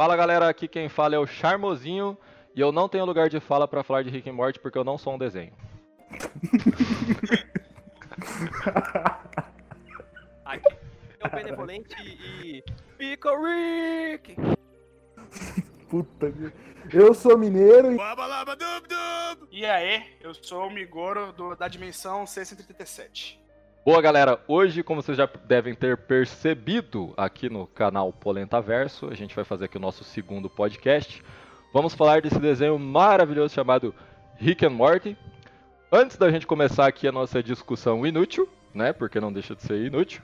Fala galera, aqui quem fala é o Charmosinho e eu não tenho lugar de fala pra falar de Rick and Morty porque eu não sou um desenho. Aqui é o Benevolente e. Pico Rick! Puta que... Eu sou mineiro e E aí, eu sou o Migoro do- da dimensão C137. Boa galera, hoje, como vocês já devem ter percebido aqui no canal Polenta Verso, a gente vai fazer aqui o nosso segundo podcast. Vamos falar desse desenho maravilhoso chamado Rick and Morty. Antes da gente começar aqui a nossa discussão inútil, né? Porque não deixa de ser inútil.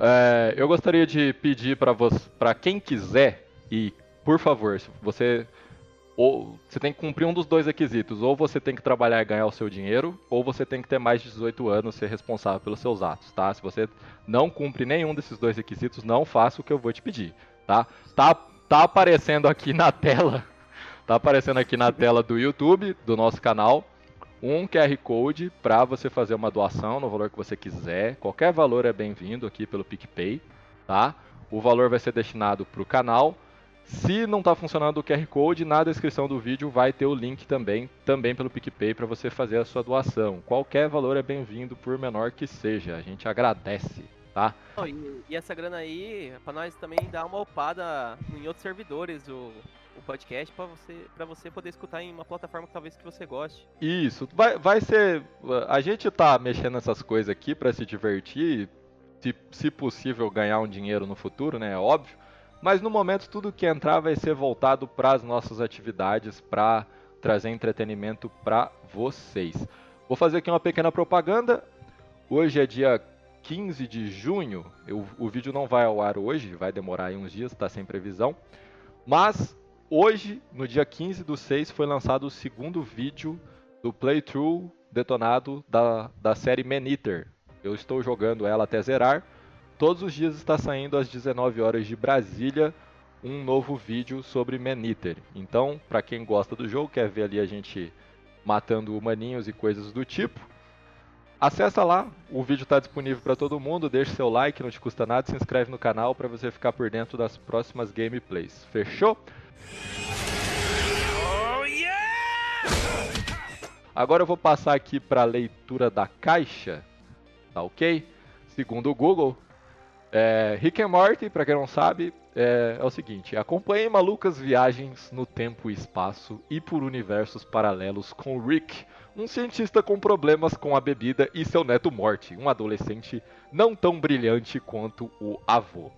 é, eu gostaria de pedir para para quem quiser e por favor, se você ou você tem que cumprir um dos dois requisitos. Ou você tem que trabalhar e ganhar o seu dinheiro, ou você tem que ter mais de 18 anos e ser responsável pelos seus atos, tá? Se você não cumpre nenhum desses dois requisitos, não faça o que eu vou te pedir, tá? Tá, tá aparecendo aqui na tela, tá aparecendo aqui na tela do YouTube, do nosso canal, um QR Code para você fazer uma doação no valor que você quiser. Qualquer valor é bem-vindo aqui pelo PicPay, tá? O valor vai ser destinado para o canal. Se não está funcionando o QR Code, na descrição do vídeo vai ter o link também, também pelo PicPay, para você fazer a sua doação. Qualquer valor é bem-vindo, por menor que seja. A gente agradece, tá? Não, e, e essa grana aí, pra nós também dar uma upada em outros servidores, o, o podcast, pra você, pra você poder escutar em uma plataforma que talvez que você goste. Isso, vai, vai ser. A gente tá mexendo nessas coisas aqui para se divertir, se, se possível ganhar um dinheiro no futuro, né? É óbvio. Mas no momento tudo que entrar vai ser voltado para as nossas atividades, para trazer entretenimento para vocês. Vou fazer aqui uma pequena propaganda. Hoje é dia 15 de junho. Eu, o vídeo não vai ao ar hoje, vai demorar uns dias, está sem previsão. Mas hoje, no dia 15 do 6, foi lançado o segundo vídeo do playthrough detonado da, da série Man-Eater. Eu estou jogando ela até zerar. Todos os dias está saindo às 19 horas de Brasília um novo vídeo sobre Man-Eater. Então, para quem gosta do jogo, quer ver ali a gente matando humaninhos e coisas do tipo, acessa lá, o vídeo está disponível para todo mundo, deixa seu like, não te custa nada, se inscreve no canal para você ficar por dentro das próximas gameplays. Fechou? Oh! Agora eu vou passar aqui para a leitura da caixa, tá ok? Segundo o Google, é, Rick and Morty, para quem não sabe, é, é, o seguinte: acompanhe malucas viagens no tempo e espaço e por universos paralelos com Rick, um cientista com problemas com a bebida, e seu neto Morty, um adolescente não tão brilhante quanto o avô.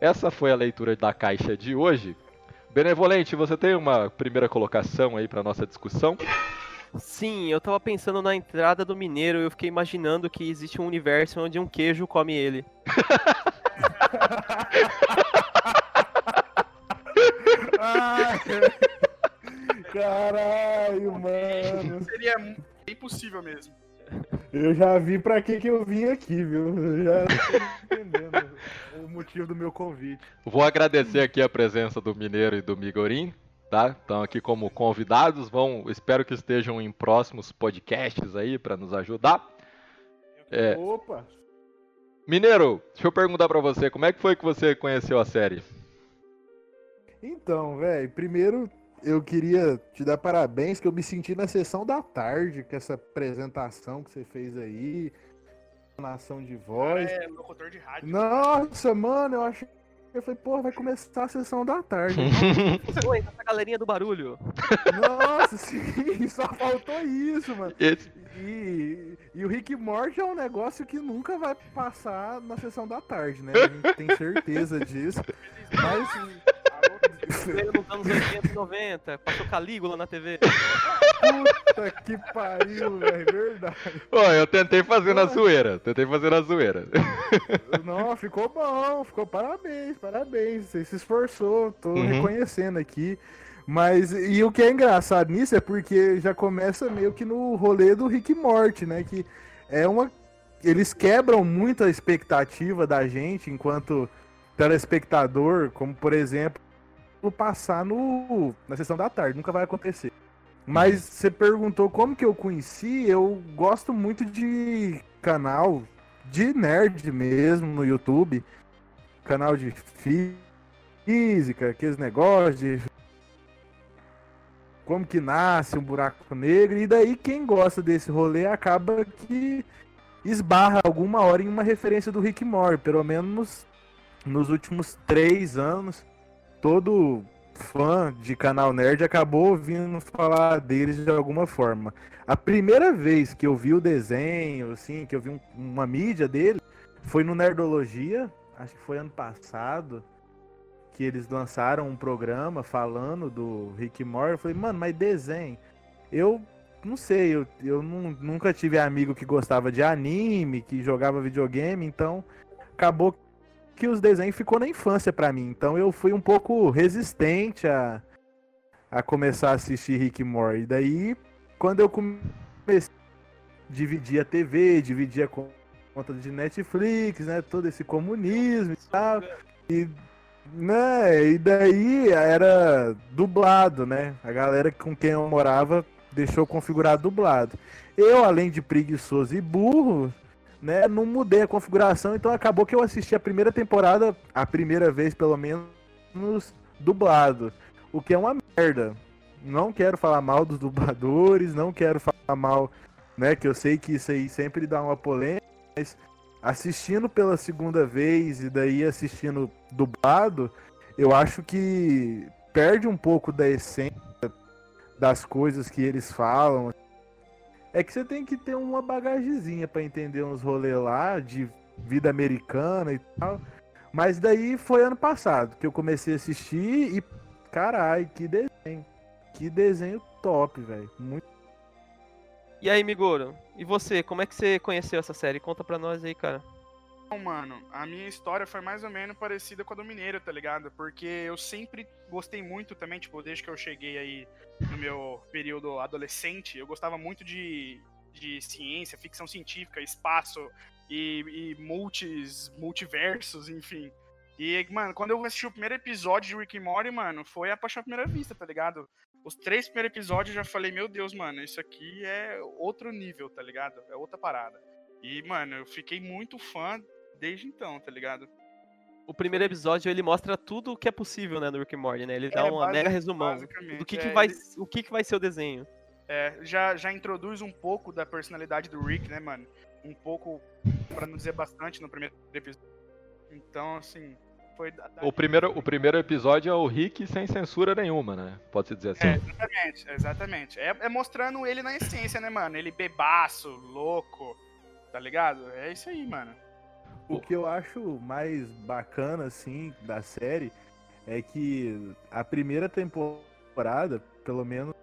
Essa foi a leitura da caixa de hoje. Benevolente, você tem uma primeira colocação aí para nossa discussão? Sim, eu tava pensando na entrada do Mineiro e eu fiquei imaginando que existe um universo onde um queijo come ele. Ai, Caralho, mano. Seria impossível mesmo. Eu já vi pra que que eu vim aqui, viu? Eu já tô entendendo o motivo do meu convite. Vou agradecer aqui a presença do Mineiro e do Migorim, tá? Estão aqui como convidados, vão, espero que estejam em próximos podcasts aí para nos ajudar. É. Opa! Mineiro, deixa eu perguntar pra você, como é que foi que você conheceu a série? Então, velho, primeiro eu queria te dar parabéns que eu me senti na sessão da tarde com essa apresentação que você fez aí, nação de voz. É, locutor de rádio. Nossa, mano, eu achei. Eu falei, porra, vai começar a sessão da tarde. Oi, essa galerinha do barulho. Nossa, sim, só faltou isso, mano. Esse- E, e o Rick Morty é um negócio que nunca vai passar na sessão da tarde, né? A gente tem certeza disso. Mas. Nos anos 80 e 90, passou Calígula na TV. Puta que pariu, velho. Verdade. Ó, eu tentei fazer na zoeira, tentei fazer na zoeira. Não, ficou bom, ficou parabéns, parabéns. Você se esforçou, tô Uhum. reconhecendo aqui. Mas, e o que é engraçado nisso é porque já começa meio que no rolê do Rick Morty, né? Que é uma. Eles quebram muito a expectativa da gente enquanto telespectador, como por exemplo, passar no, na sessão da tarde, nunca vai acontecer. Mas você perguntou como que eu conheci, eu gosto muito de canal de nerd mesmo no YouTube, canal de física, aqueles negócios de como que nasce um buraco negro, e daí quem gosta desse rolê acaba que esbarra alguma hora em uma referência do Rick Moore, pelo menos nos últimos três anos, todo fã de canal nerd acabou ouvindo falar deles de alguma forma. A primeira vez que eu vi o desenho, assim, que eu vi um, uma mídia dele, foi no Nerdologia, acho que foi ano passado que eles lançaram um programa falando do Rick Moore. Eu falei, mano, mas desenho. Eu não sei, eu, eu não, nunca tive amigo que gostava de anime, que jogava videogame, então acabou que os desenhos ficou na infância para mim. Então eu fui um pouco resistente a, a começar a assistir Rick Moore. E daí, quando eu comecei a dividir a TV, dividir a conta de Netflix, né, todo esse comunismo e tal. E né? E daí era dublado, né? A galera com quem eu morava deixou configurado dublado. Eu, além de preguiçoso e burro, né, não mudei a configuração, então acabou que eu assisti a primeira temporada, a primeira vez pelo menos, dublado. O que é uma merda. Não quero falar mal dos dubladores, não quero falar mal, né, que eu sei que isso aí sempre dá uma polêmica, mas assistindo pela segunda vez e daí assistindo dublado, eu acho que perde um pouco da essência das coisas que eles falam. É que você tem que ter uma bagagezinha para entender uns rolês lá de vida americana e tal. Mas daí foi ano passado que eu comecei a assistir e carai, que desenho. Que desenho top, velho. Muito e aí, Migoro? E você, como é que você conheceu essa série? Conta pra nós aí, cara. Mano, a minha história foi mais ou menos parecida com a do Mineiro, tá ligado? Porque eu sempre gostei muito também, tipo, desde que eu cheguei aí no meu período adolescente, eu gostava muito de, de ciência, ficção científica, espaço e, e multis, multiversos, enfim. E, mano, quando eu assisti o primeiro episódio de Rick and Morty, mano, foi a paixão à primeira vista, tá ligado? Os três primeiros episódios eu já falei, meu Deus, mano, isso aqui é outro nível, tá ligado? É outra parada. E, mano, eu fiquei muito fã desde então, tá ligado? O primeiro episódio ele mostra tudo o que é possível, né, no Rick and Morty, né? Ele dá é, uma mega resumão do que, que é, vai, ele... o que, que vai ser o desenho. É, já, já introduz um pouco da personalidade do Rick, né, mano? Um pouco, para não dizer bastante, no primeiro episódio. Então, assim, foi da, da o, primeiro, o primeiro episódio é o Rick sem censura nenhuma, né? Pode-se dizer assim. É, exatamente, exatamente. É, é, mostrando ele na essência, né, mano? Ele bebaço, louco, tá ligado? É isso aí, mano. O que eu acho mais bacana, assim, da série é que a primeira temporada, pelo menos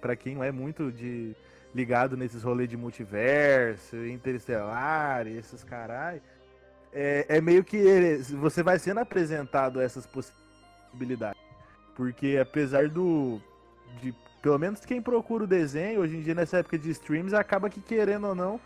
para quem não é muito de ligado nesses rolês de multiverso, interestelar esses carai, é, é meio que você vai sendo apresentado a essas possibilidades. Porque apesar do. De, pelo menos quem procura o desenho, hoje em dia nessa época de streams, acaba que querendo ou não,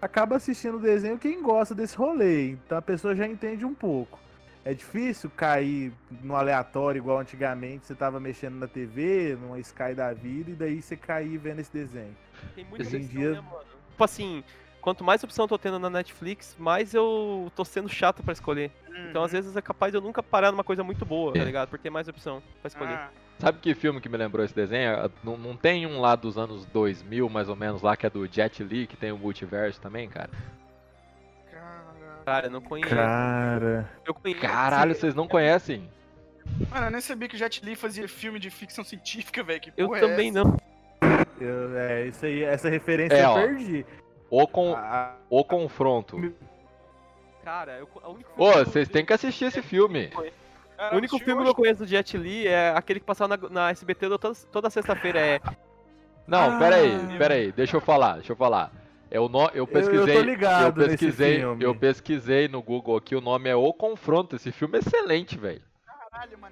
acaba assistindo o desenho quem gosta desse rolê. Então a pessoa já entende um pouco. É difícil cair no aleatório igual antigamente, você tava mexendo na TV, numa Sky da vida, e daí você cair vendo esse desenho. Tem muita Hoje em dia... Né, tipo assim, quanto mais opção eu tô tendo na Netflix, mais eu tô sendo chato para escolher. Uhum. Então, às vezes, é capaz de eu nunca parar numa coisa muito boa, tá é. ligado? Por ter mais opção pra escolher. Ah. Sabe que filme que me lembrou esse desenho? Ah, não, não tem um lá dos anos 2000, mais ou menos, lá, que é do Jet Li, que tem o multiverso também, cara? Cara, eu não conheço. Cara. Eu conheço. Caralho, vocês não conhecem? Mano, eu nem sabia que o Jet Li fazia filme de ficção científica, velho. Eu é também não. Eu, é, isso aí, essa referência é, eu perdi. O, com, ah, o confronto. Cara, eu, o único Ô, vocês têm que assistir esse filme. O único filme que eu conheço do Jet Li é aquele que passava na, na SBT toda, toda sexta-feira. É. Não, ah, pera aí, pera aí, deixa eu falar, deixa eu falar. Eu, no, eu pesquisei, eu, eu, eu pesquisei, eu pesquisei no Google aqui, o nome é O Confronto. Esse filme é excelente, velho.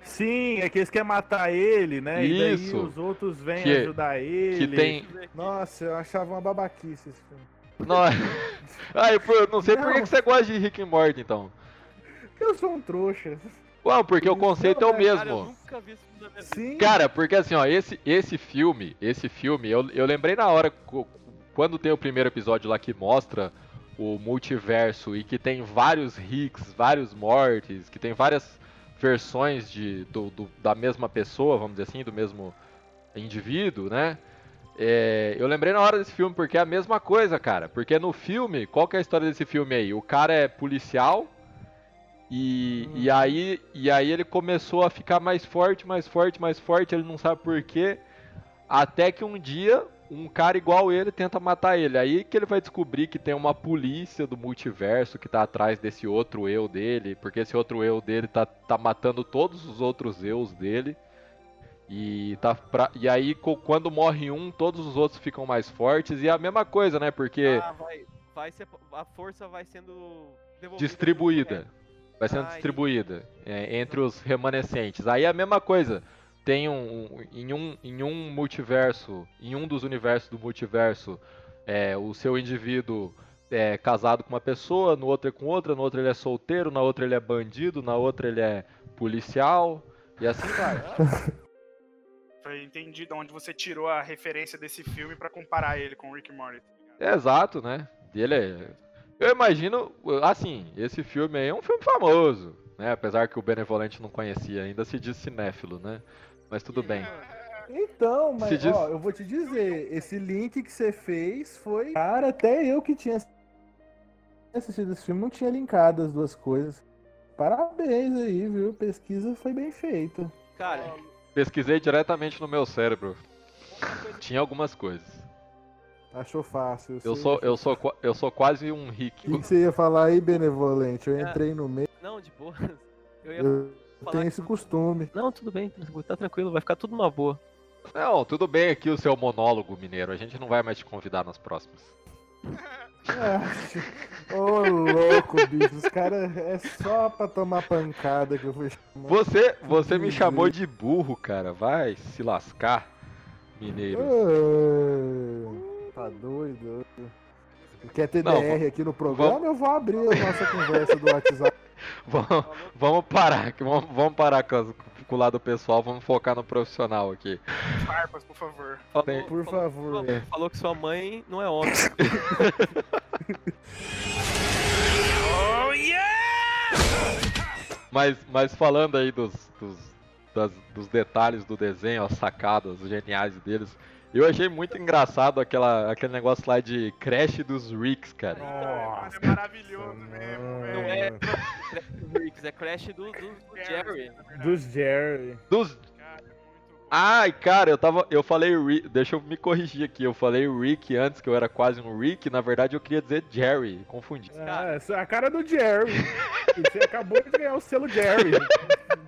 Sim, é que eles querem matar ele, né? Isso. E daí os outros vêm que, ajudar ele. Que tem... Nossa, eu achava uma babaquice esse filme. Não, ah, eu, não sei não. por que você gosta de Rick and Morty, então. Porque eu sou um trouxa. Ué, porque o conceito não, é o mesmo. Cara, eu nunca vi isso Sim. Cara, porque assim, ó, esse, esse filme, esse filme, eu, eu lembrei na hora, quando tem o primeiro episódio lá que mostra o multiverso e que tem vários Ricks, vários mortes, que tem várias versões de, do, do, da mesma pessoa, vamos dizer assim, do mesmo indivíduo, né? É, eu lembrei na hora desse filme porque é a mesma coisa, cara. Porque no filme, qual que é a história desse filme aí? O cara é policial e, e, aí, e aí ele começou a ficar mais forte, mais forte, mais forte, ele não sabe porquê. Até que um dia um cara igual ele tenta matar ele. Aí que ele vai descobrir que tem uma polícia do multiverso que tá atrás desse outro eu dele, porque esse outro eu dele tá, tá matando todos os outros eus dele. E, tá pra... e aí quando morre um, todos os outros ficam mais fortes. E é a mesma coisa, né? Porque. Ah, vai, vai ser, a força vai sendo distribuída. Vai sendo ah, distribuída é, entre os remanescentes. Aí a mesma coisa tem um, um, em, um, em um multiverso, em um dos universos do multiverso, é, o seu indivíduo é casado com uma pessoa, no outro é com outra, no outro ele é solteiro, na outra ele é bandido, na outra ele é policial, e assim vai. Foi entendido onde você tirou a referência desse filme para comparar ele com Rick Morty. É, exato, né? Ele é... Eu imagino, assim, esse filme aí é um filme famoso, né? Apesar que o Benevolente não conhecia ainda, se diz cinéfilo, né? mas tudo bem. Então, mas diz... ó, eu vou te dizer, esse link que você fez foi. Cara, até eu que tinha assistido esse filme não tinha linkado as duas coisas. Parabéns aí, viu? Pesquisa foi bem feita. Cara, pesquisei diretamente no meu cérebro. Tinha algumas coisas. Achou fácil. Eu, sou, eu, sou, eu sou quase um rico. O que você ia falar aí, benevolente? Eu é. entrei no meio. Não, de boa. Eu ia. Eu tem esse costume. Não, tudo bem, tá tranquilo, vai ficar tudo numa boa. Não, tudo bem aqui o seu monólogo, mineiro. A gente não vai mais te convidar nas próximas. Ô oh, louco, bicho. Os caras é só pra tomar pancada que eu fui chamar. Você, você me chamou de burro, cara. Vai se lascar, mineiro. Oh, tá doido. Quer ter não, DR aqui no programa? Vamos... Eu vou abrir a nossa conversa do WhatsApp. vamos, vamos parar, vamos, vamos parar com, com, o lado pessoal, vamos focar no profissional aqui. Farpas, por favor. Falou, por favor. Falou, falou, que sua mãe não é homem. oh yeah! Mas, mas falando aí dos, dos, das, dos detalhes do desenho, as sacadas geniais deles, eu achei muito engraçado aquela, aquele negócio lá de Crash dos Ricks, cara. Nossa, é maravilhoso mesmo, velho. Não é Crash dos Ricks, é Crash do, do, do Jerry. Dos Jerry. Dos, Ai, cara, eu tava. Eu falei Rick. Deixa eu me corrigir aqui. Eu falei Rick antes, que eu era quase um Rick. Na verdade, eu queria dizer Jerry. Confundi. Ah, essa é a cara do Jerry. Você acabou de ganhar o selo Jerry.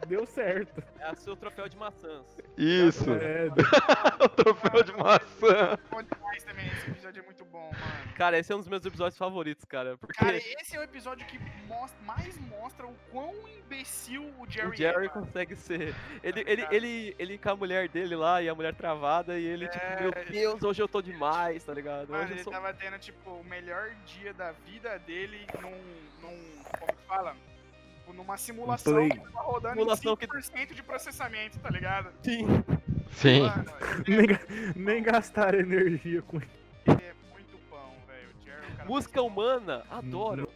Deu certo. É o seu troféu de maçãs. Isso. É, o troféu de maçã. Bom demais também. Esse episódio é muito bom, mano. Cara, esse é um dos meus episódios favoritos, cara. Porque... Cara, esse é o episódio que mostra, mais mostra o quão imbecil o Jerry O Jerry é, consegue ser. Ele, ele, ele, ele, ele com a mulher dele lá e a mulher travada e ele, tipo, é... tipo, meu Deus, hoje eu tô demais, tá ligado? Mano, hoje ele sou... tava tendo, tipo, o melhor dia da vida dele num. num como que fala? Tipo, numa simulação Play. que tava rodando simulação em 5% que... de processamento, tá ligado? Sim. Sim. Mano, nem, nem gastar energia com isso. É muito bom, velho. É Música humana, adoro.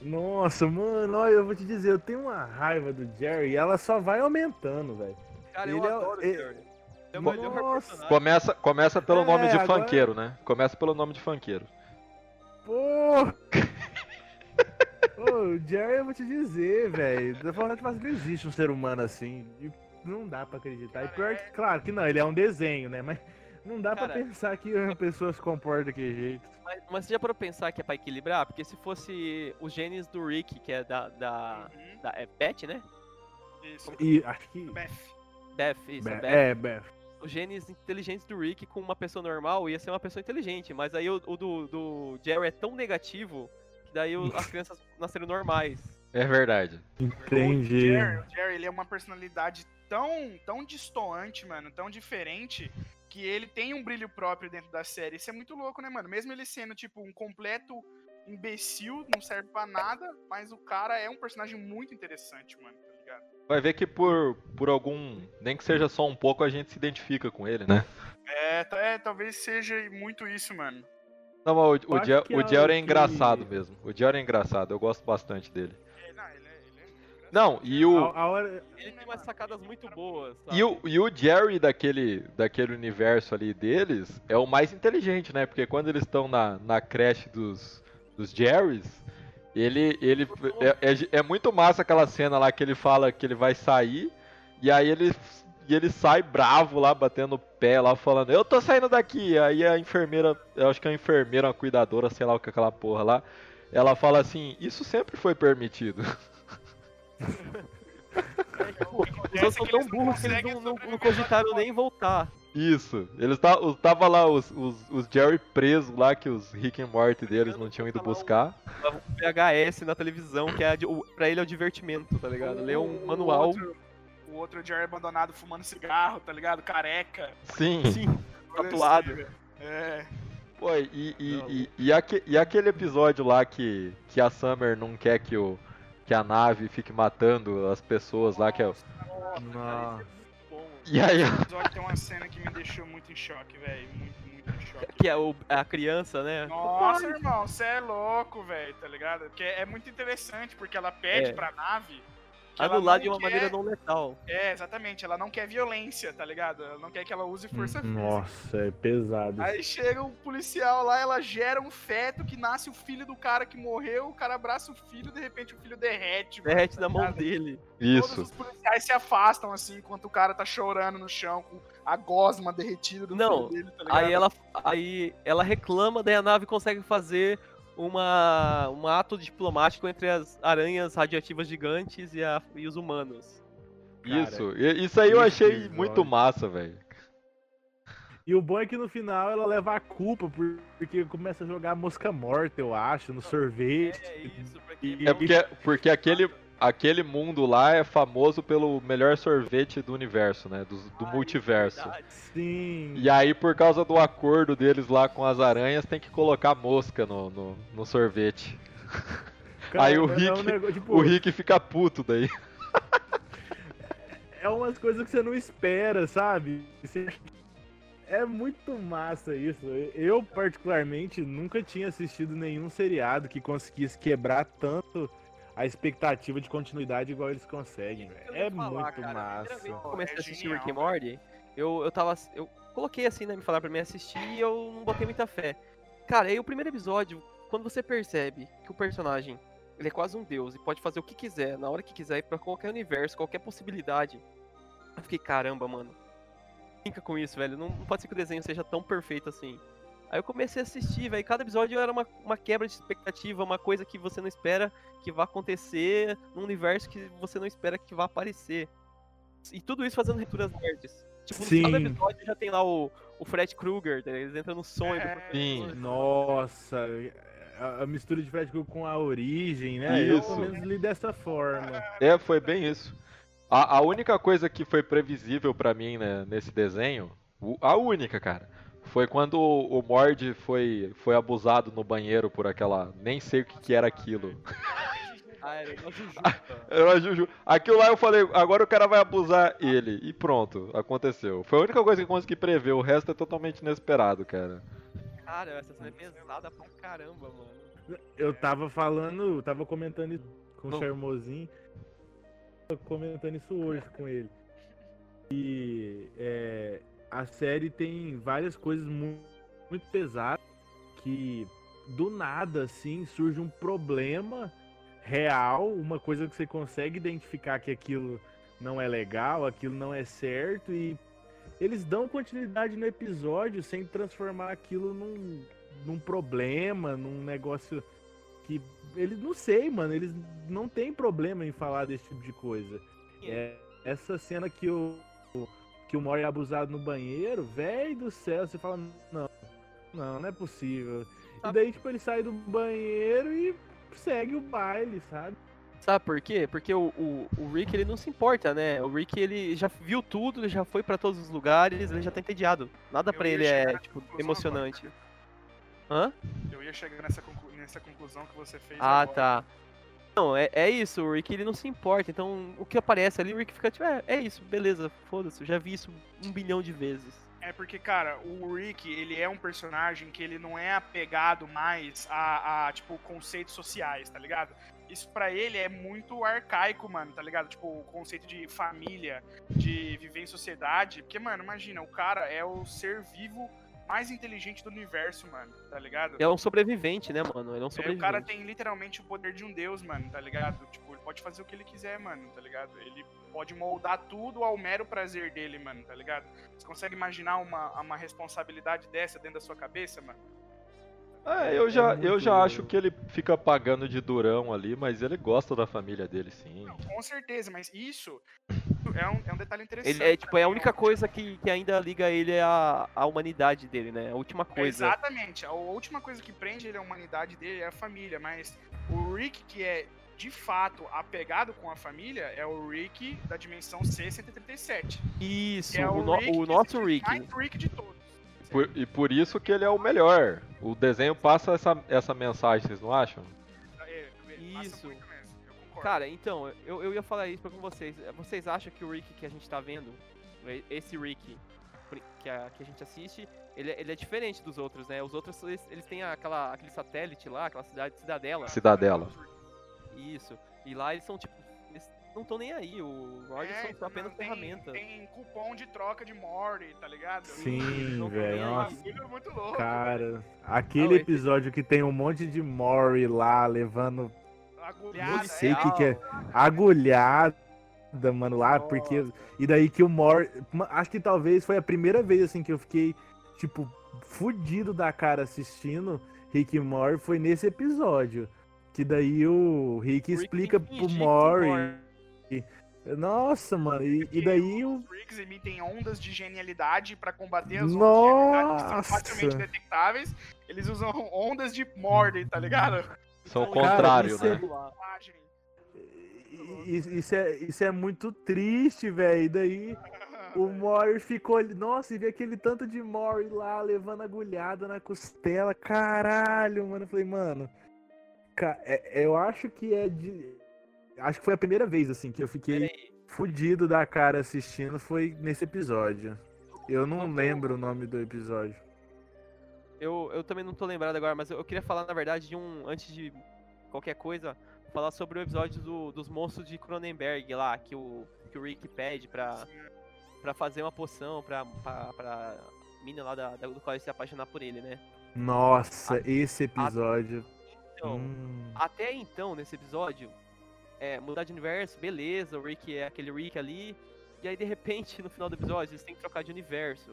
Nossa, mano, olha, eu vou te dizer, eu tenho uma raiva do Jerry e ela só vai aumentando, velho. Cara, ele eu é adoro é, o. É o melhor Começa, começa pelo é, nome de agora... funkeiro, né? Começa pelo nome de funkeiro. Pô! Pô, o Jerry, eu vou te dizer, velho. Da forma que não existe um ser humano assim. Não dá pra acreditar. E pior que, claro que não, ele é um desenho, né? Mas não dá Cara, pra pensar que uma pessoa se comporta daquele jeito. Mas, mas você já parou pensar que é pra equilibrar? Porque se fosse os genes do Rick, que é da. da, uhum. da é Beth, né? Isso. E acho que. Beth. Beth, isso, Beth. Beth. É, Beth. Os genes inteligentes do Rick com uma pessoa normal ia ser uma pessoa inteligente, mas aí o, o do, do Jerry é tão negativo que daí o, as crianças nasceram normais. É verdade. Entendi. O Jerry, o Jerry, ele é uma personalidade tão, tão distoante, mano, tão diferente, que ele tem um brilho próprio dentro da série. Isso é muito louco, né, mano? Mesmo ele sendo, tipo, um completo imbecil, não serve para nada, mas o cara é um personagem muito interessante, mano? Vai ver que por, por algum, nem que seja só um pouco, a gente se identifica com ele, né? É, é talvez seja muito isso, mano. Não, mas o, o, Jer o é, Jerry é engraçado mesmo. O Jerry é engraçado, eu gosto bastante dele. É, não, ele é, ele é Não, e o. A, a hora... Ele tem umas sacadas muito boas. E o, e o Jerry daquele, daquele universo ali deles é o mais inteligente, né? Porque quando eles estão na, na creche dos, dos Jerrys, ele, ele é, é, é, muito massa aquela cena lá que ele fala que ele vai sair e aí ele, e ele sai bravo lá, batendo o pé lá, falando, eu tô saindo daqui. Aí a enfermeira, eu acho que é a enfermeira, uma cuidadora, sei lá o que é aquela porra lá, ela fala assim, isso sempre foi permitido. Os outros são tão burros que eles não, não, não cogitaram nem voltar. Isso, eles tava lá os, os, os, Jerry presos lá que os Rick and Morty deles não tinham ido buscar. Tava um VHS na televisão que é o, pra ele é o divertimento, tá ligado? Ler um manual. O outro, o outro Jerry abandonado fumando cigarro, tá ligado? Careca. Sim. Sim. Tatuado. É. Pô, e, e, e, e, aque, e aquele episódio lá que, que a Summer não quer que, o, que a nave fique matando as pessoas lá, que é. Nossa. E aí. Esse episódio tem uma cena que me deixou muito em choque, velho. Muito, muito em choque. Que é o, a criança, né? Nossa, irmão, você é louco, velho, tá ligado? Porque é muito interessante, porque ela pede É. pra nave. Anular ela de não uma quer- maneira não letal. É, exatamente. Ela não quer violência, tá ligado? Ela não quer que ela use força física. Nossa, é pesado. Aí chega o policial lá, ela gera um feto que nasce o filho do cara que morreu, o cara abraça o filho, de repente o filho derrete. mano, Derrete tá na mão dele. Todos Isso. os policiais se afastam, assim, enquanto o cara tá chorando no chão com a gosma derretida do Não, filho dele, tá ligado? Aí ela, aí ela reclama, daí a nave consegue fazer uma, um ato diplomático entre as aranhas radioativas gigantes e, a, e os humanos. Cara, Isso. Isso aí eu achei muito massa, velho. E o bom é que no final ela leva a culpa por- porque começa a jogar mosca morta, eu acho, no sorvete. É isso, porque É porque, porque aquele, aquele mundo lá é famoso pelo melhor sorvete do universo, né? Do, do multiverso. Verdade. Sim. E aí, por causa do acordo deles lá com as aranhas, tem que colocar mosca no, no, no sorvete. Cara, aí o é um Rick- negócio, tipo, O Rick fica puto daí. é umas coisas que você não espera, sabe? Você- É muito massa isso. Eu, particularmente, nunca tinha assistido nenhum seriado que conseguisse quebrar tanto a expectativa de continuidade igual eles conseguem. velho. É falar, muito cara, massa. que eu comecei É a assistir genial, Rick and Morty, eu, eu tava. Eu coloquei assim, né? Me falaram pra mim assistir e eu não botei muita fé. Cara, aí o primeiro episódio, quando você percebe que o personagem ele é quase um deus e pode fazer o que quiser, na hora que quiser, pra qualquer universo, qualquer possibilidade. Eu fiquei, caramba, mano. Fica com isso, velho. Não, não pode ser que o desenho seja tão perfeito assim. Aí eu comecei a assistir, velho. Cada episódio era uma, uma quebra de expectativa, uma coisa que você não espera que vá acontecer num universo que você não espera que vá aparecer. E tudo isso fazendo leituras nerds. Tipo, Sim. no cada episódio já tem lá o, o Fred Krueger, ligado? eles entram no sonho do É. Sim. Nossa, a, a mistura de Fred Krueger com a origem, né? Eu Isso. pelo menos li dessa forma. É, foi bem isso. A, a única coisa que foi previsível pra mim né, nesse desenho, a única, cara, foi quando o, o Mord foi, foi abusado no banheiro por aquela. Nem sei o que, que era aquilo. Ah, era uma jujuba. Era a Juju. Aquilo lá eu falei, agora o cara vai abusar ele. E pronto, aconteceu. Foi a única coisa que eu consegui prever, o resto é totalmente inesperado, cara. Cara, essa cena é pesada pra caramba, mano. Eu tava falando, tava comentando isso com o Não. Charmosinho. Tava comentando isso hoje com ele. E é, a série tem várias coisas mu- muito pesadas que do nada assim surge um problema real, uma coisa que você consegue identificar que aquilo não é legal, aquilo não é certo e eles dão continuidade no episódio sem transformar aquilo num, num problema, num negócio que eles não sei, mano, eles não tem problema em falar desse tipo de coisa. É, essa cena que o que o Mori é abusado no banheiro, velho do céu, você fala, não, não, não é possível. E Sabe- daí, tipo, ele sai do banheiro e segue o baile, sabe? Sabe por quê? Porque o, o, o Rick ele não se importa, né? O Rick ele já viu tudo, ele já foi pra todos os lugares, ele já tá entediado. Nada ia ele é, tipo, emocionante. agora. Hã? Eu ia chegar nessa, conclu- nessa conclusão que você fez Ah, agora. tá. Não, é, é isso, o Rick ele não se importa. Então, o que aparece ali, o Rick fica tipo, é, é isso, beleza, foda-se, já vi isso um bilhão de vezes. É porque, cara, o Rick, ele é um personagem que ele não é apegado mais a, a, tipo, conceitos sociais, tá ligado? isso para ele é muito arcaico, mano, tá ligado? Tipo, o conceito de família, de viver em sociedade. Porque, mano, imagina, o cara é o ser vivo mais inteligente do universo, mano, tá ligado? É um sobrevivente, né, mano? Ele é um É, o sobrevivente. cara tem literalmente o poder de um deus, mano, tá ligado? Tipo, ele pode fazer o que ele quiser, mano, tá ligado? Ele pode moldar tudo ao mero prazer dele, mano, tá ligado? Você consegue imaginar uma, uma responsabilidade dessa dentro da sua cabeça, mano? É, eu já, muito eu já acho que ele fica pagando de durão ali, mas ele gosta da família dele, sim. Não, com certeza, mas isso é um, é um detalhe interessante. Ele é, tipo, é a única coisa que, que ainda liga ele à, à humanidade dele, né? A última coisa. Exatamente. A última coisa que prende ele à humanidade dele é a família, mas o Rick que é de fato apegado com a família é o Rick da dimensão C137. Isso, é o, no- Rick o nosso é Rick. mais Rick de todos. Por- e por isso que ele é o melhor. O desenho passa essa, essa mensagem, vocês não acham? É, Isso. Cara, então, eu, eu ia falar isso pra com vocês. Vocês acham que o Rick que a gente tá vendo, esse Rick que a, que a gente assiste, ele, é- ele é diferente dos outros, né? Os outros, eles, eles têm aquela, aquele satélite lá, aquela cidade, cidadela. Cidadela. Isso. E lá eles são, tipo, não estão nem aí. O Roger É, são apenas não, tem- ferramenta. Tem cupom de troca de Mori, tá ligado? Sim, velho. É Nossa. muito louco. Cara, aquele Não, esse- episódio que tem um monte de Mori lá levando Agulhada, Não sei o é, que que é. agulhada, mano, lá, porque. E daí que o Mori. Acho que talvez foi a primeira vez assim que eu fiquei, tipo, fudido da cara assistindo Rick e Mori foi nesse episódio. Que daí o Rick Rick explica pro Mori. Nossa, mano, e, e daí o. Os Riggs emitem ondas de genialidade pra combater as ondas de genialidade que são Nossa! facilmente detectáveis. Eles usam ondas de Mori, tá ligado? São o Então, Cara, contrário, isso né? é- Isso é, isso é muito triste, velho. E daí o Mori ficou ali. Nossa, e vi aquele tanto de Mori lá levando agulhada na costela. Caralho, mano. Eu falei, mano. ca- é- eu acho que é de. Acho que foi a primeira vez, assim, que eu fiquei fudido da cara assistindo. Foi nesse episódio. Eu não lembro o nome do episódio. Eu, eu também não tô lembrado agora, mas eu, eu queria falar, na verdade, de um. Antes de qualquer coisa, falar sobre o episódio do- dos monstros de Cronenberg lá, que o, que o Rick pede pra, pra fazer uma poção pra, pra, pra mina lá da, da- do colégio se apaixonar por ele, né? Nossa, esse episódio. Então, hum, até então, nesse episódio, é, mudar de universo, beleza, o Rick é aquele Rick ali. E aí, de repente, no final do episódio, eles têm que trocar de universo.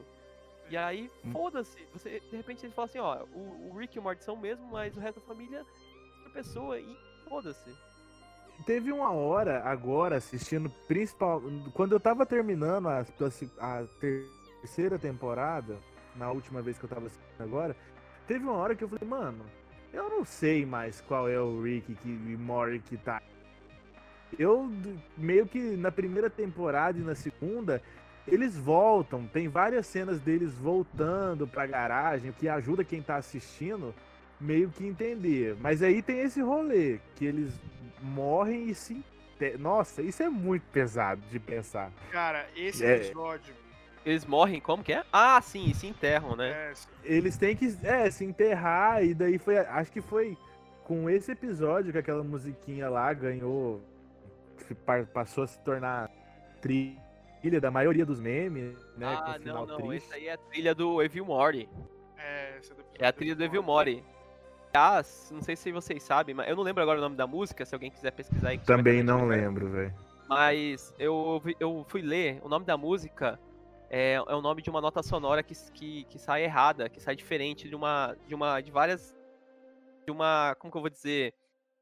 E aí, Hum. foda-se. Você, de repente, eles falam assim, ó, o, o Rick e o Morty são o mesmo, mas o resto da família é outra pessoa e foda-se. Teve uma hora agora assistindo, principal. Quando eu tava terminando a, a terceira temporada, na última vez que eu tava assistindo agora, teve uma hora que eu falei, mano, eu não sei mais qual é o Rick que, e Mori que tá. Eu meio que na primeira temporada e na segunda, eles voltam, tem várias cenas deles voltando pra garagem, o que ajuda quem tá assistindo meio que entender. Mas aí tem esse rolê, que eles morrem e se. Nossa, isso é muito pesado de pensar. Cara, esse É. episódio. Eles morrem, como que é? Ah, sim, se enterram, né? É, Eles têm que é, se enterrar, e daí foi. Acho que foi com esse episódio que aquela musiquinha lá ganhou. Passou a se tornar trilha da maioria dos memes, né? com ah, o final não, não, triste. esse aí é a trilha do Evil Morty. é, esse do É a trilha do Evil Mori. Aliás, não sei se vocês sabem, mas eu não lembro agora o nome da música, se alguém quiser pesquisar aí. Também não mente, lembro, velho. Mas eu, eu fui ler, o nome da música é, é o nome de uma nota sonora que, que, que sai errada, que sai diferente de uma. de uma. de várias. De uma. como que eu vou dizer?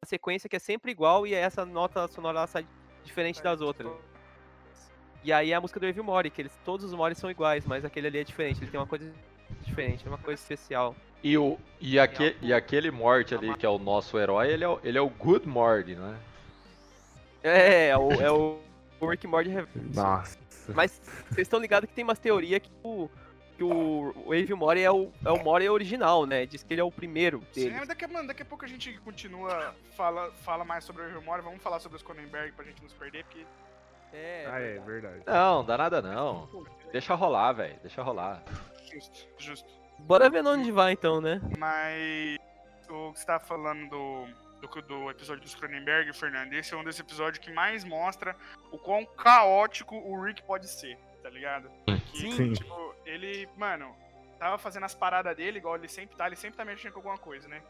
Sequência que é sempre igual e essa nota sonora ela sai diferente das outras. E aí é a música do Evil Mori, que eles, todos os Mori são iguais, mas aquele ali é diferente, ele tem uma coisa diferente, uma coisa especial. E, o, e, aque, e aquele Morty ali, que é o nosso herói, ele é, o- ele é o Good Morty, né? É, é o, é o, Rick. Nossa. Mas vocês estão ligados que tem umas teorias que o, que o, Evil Mori é o, é o Mori original, né? Diz que ele é o primeiro Sim, dele. mas daqui, a- mano, daqui a pouco a gente continua, fala, fala mais sobre o Evil Mori, vamos falar sobre os Cronenberg pra gente não se perder, porque É, Ah, é verdade. verdade. Não, dá nada não. Deixa rolar, velho. Deixa rolar. justo, justo. Bora ver onde vai então, né? Mas o que você tava falando do, do, do episódio dos Cronenberg, Fernando, esse é um dos episódios que mais mostra o quão caótico o Rick pode ser, tá ligado? Que, Sim. tipo, ele, mano, tava fazendo as paradas dele, igual ele sempre tá, ele sempre tá mexendo com alguma coisa, né?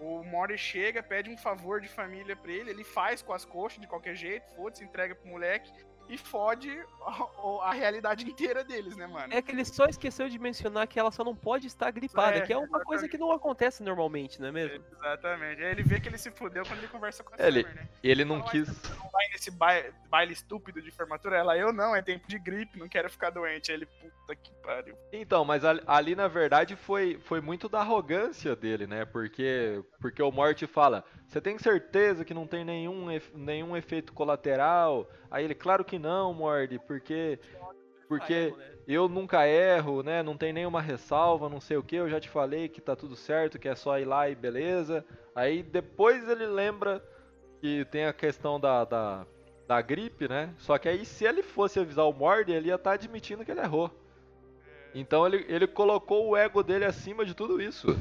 O Mori chega, pede um favor de família pra ele, ele faz com as coxas de qualquer jeito, foda-se, entrega pro moleque e fode a, a realidade inteira deles, né, mano? É que ele só esqueceu de mencionar que ela só não pode estar gripada, É, que é uma coisa que não acontece normalmente, não é mesmo? Exatamente. Aí ele vê que ele se fudeu quando ele conversa com a Ele- Summer, né? Ele não quis. "Você não vai nesse baile, baile estúpido de formatura? Ela, eu não, é tempo de gripe, não quero ficar doente. Aí ele, puta que pariu. Então, mas ali, ali, na verdade foi, foi muito da arrogância dele, né? Porque, porque o Morty fala: Você tem certeza que não tem nenhum, nenhum efeito colateral? Aí ele, claro que não, Morty, porque. Porque Ah, é, eu nunca erro, né? Não tem nenhuma ressalva, não sei o que. Eu já te falei que tá tudo certo, que é só ir lá e beleza. Aí depois ele lembra que tem a questão da, da, da gripe, né? Só que aí se ele fosse avisar o Morty, ele ia estar admitindo que ele errou. Então ele, ele colocou o ego dele acima de tudo isso.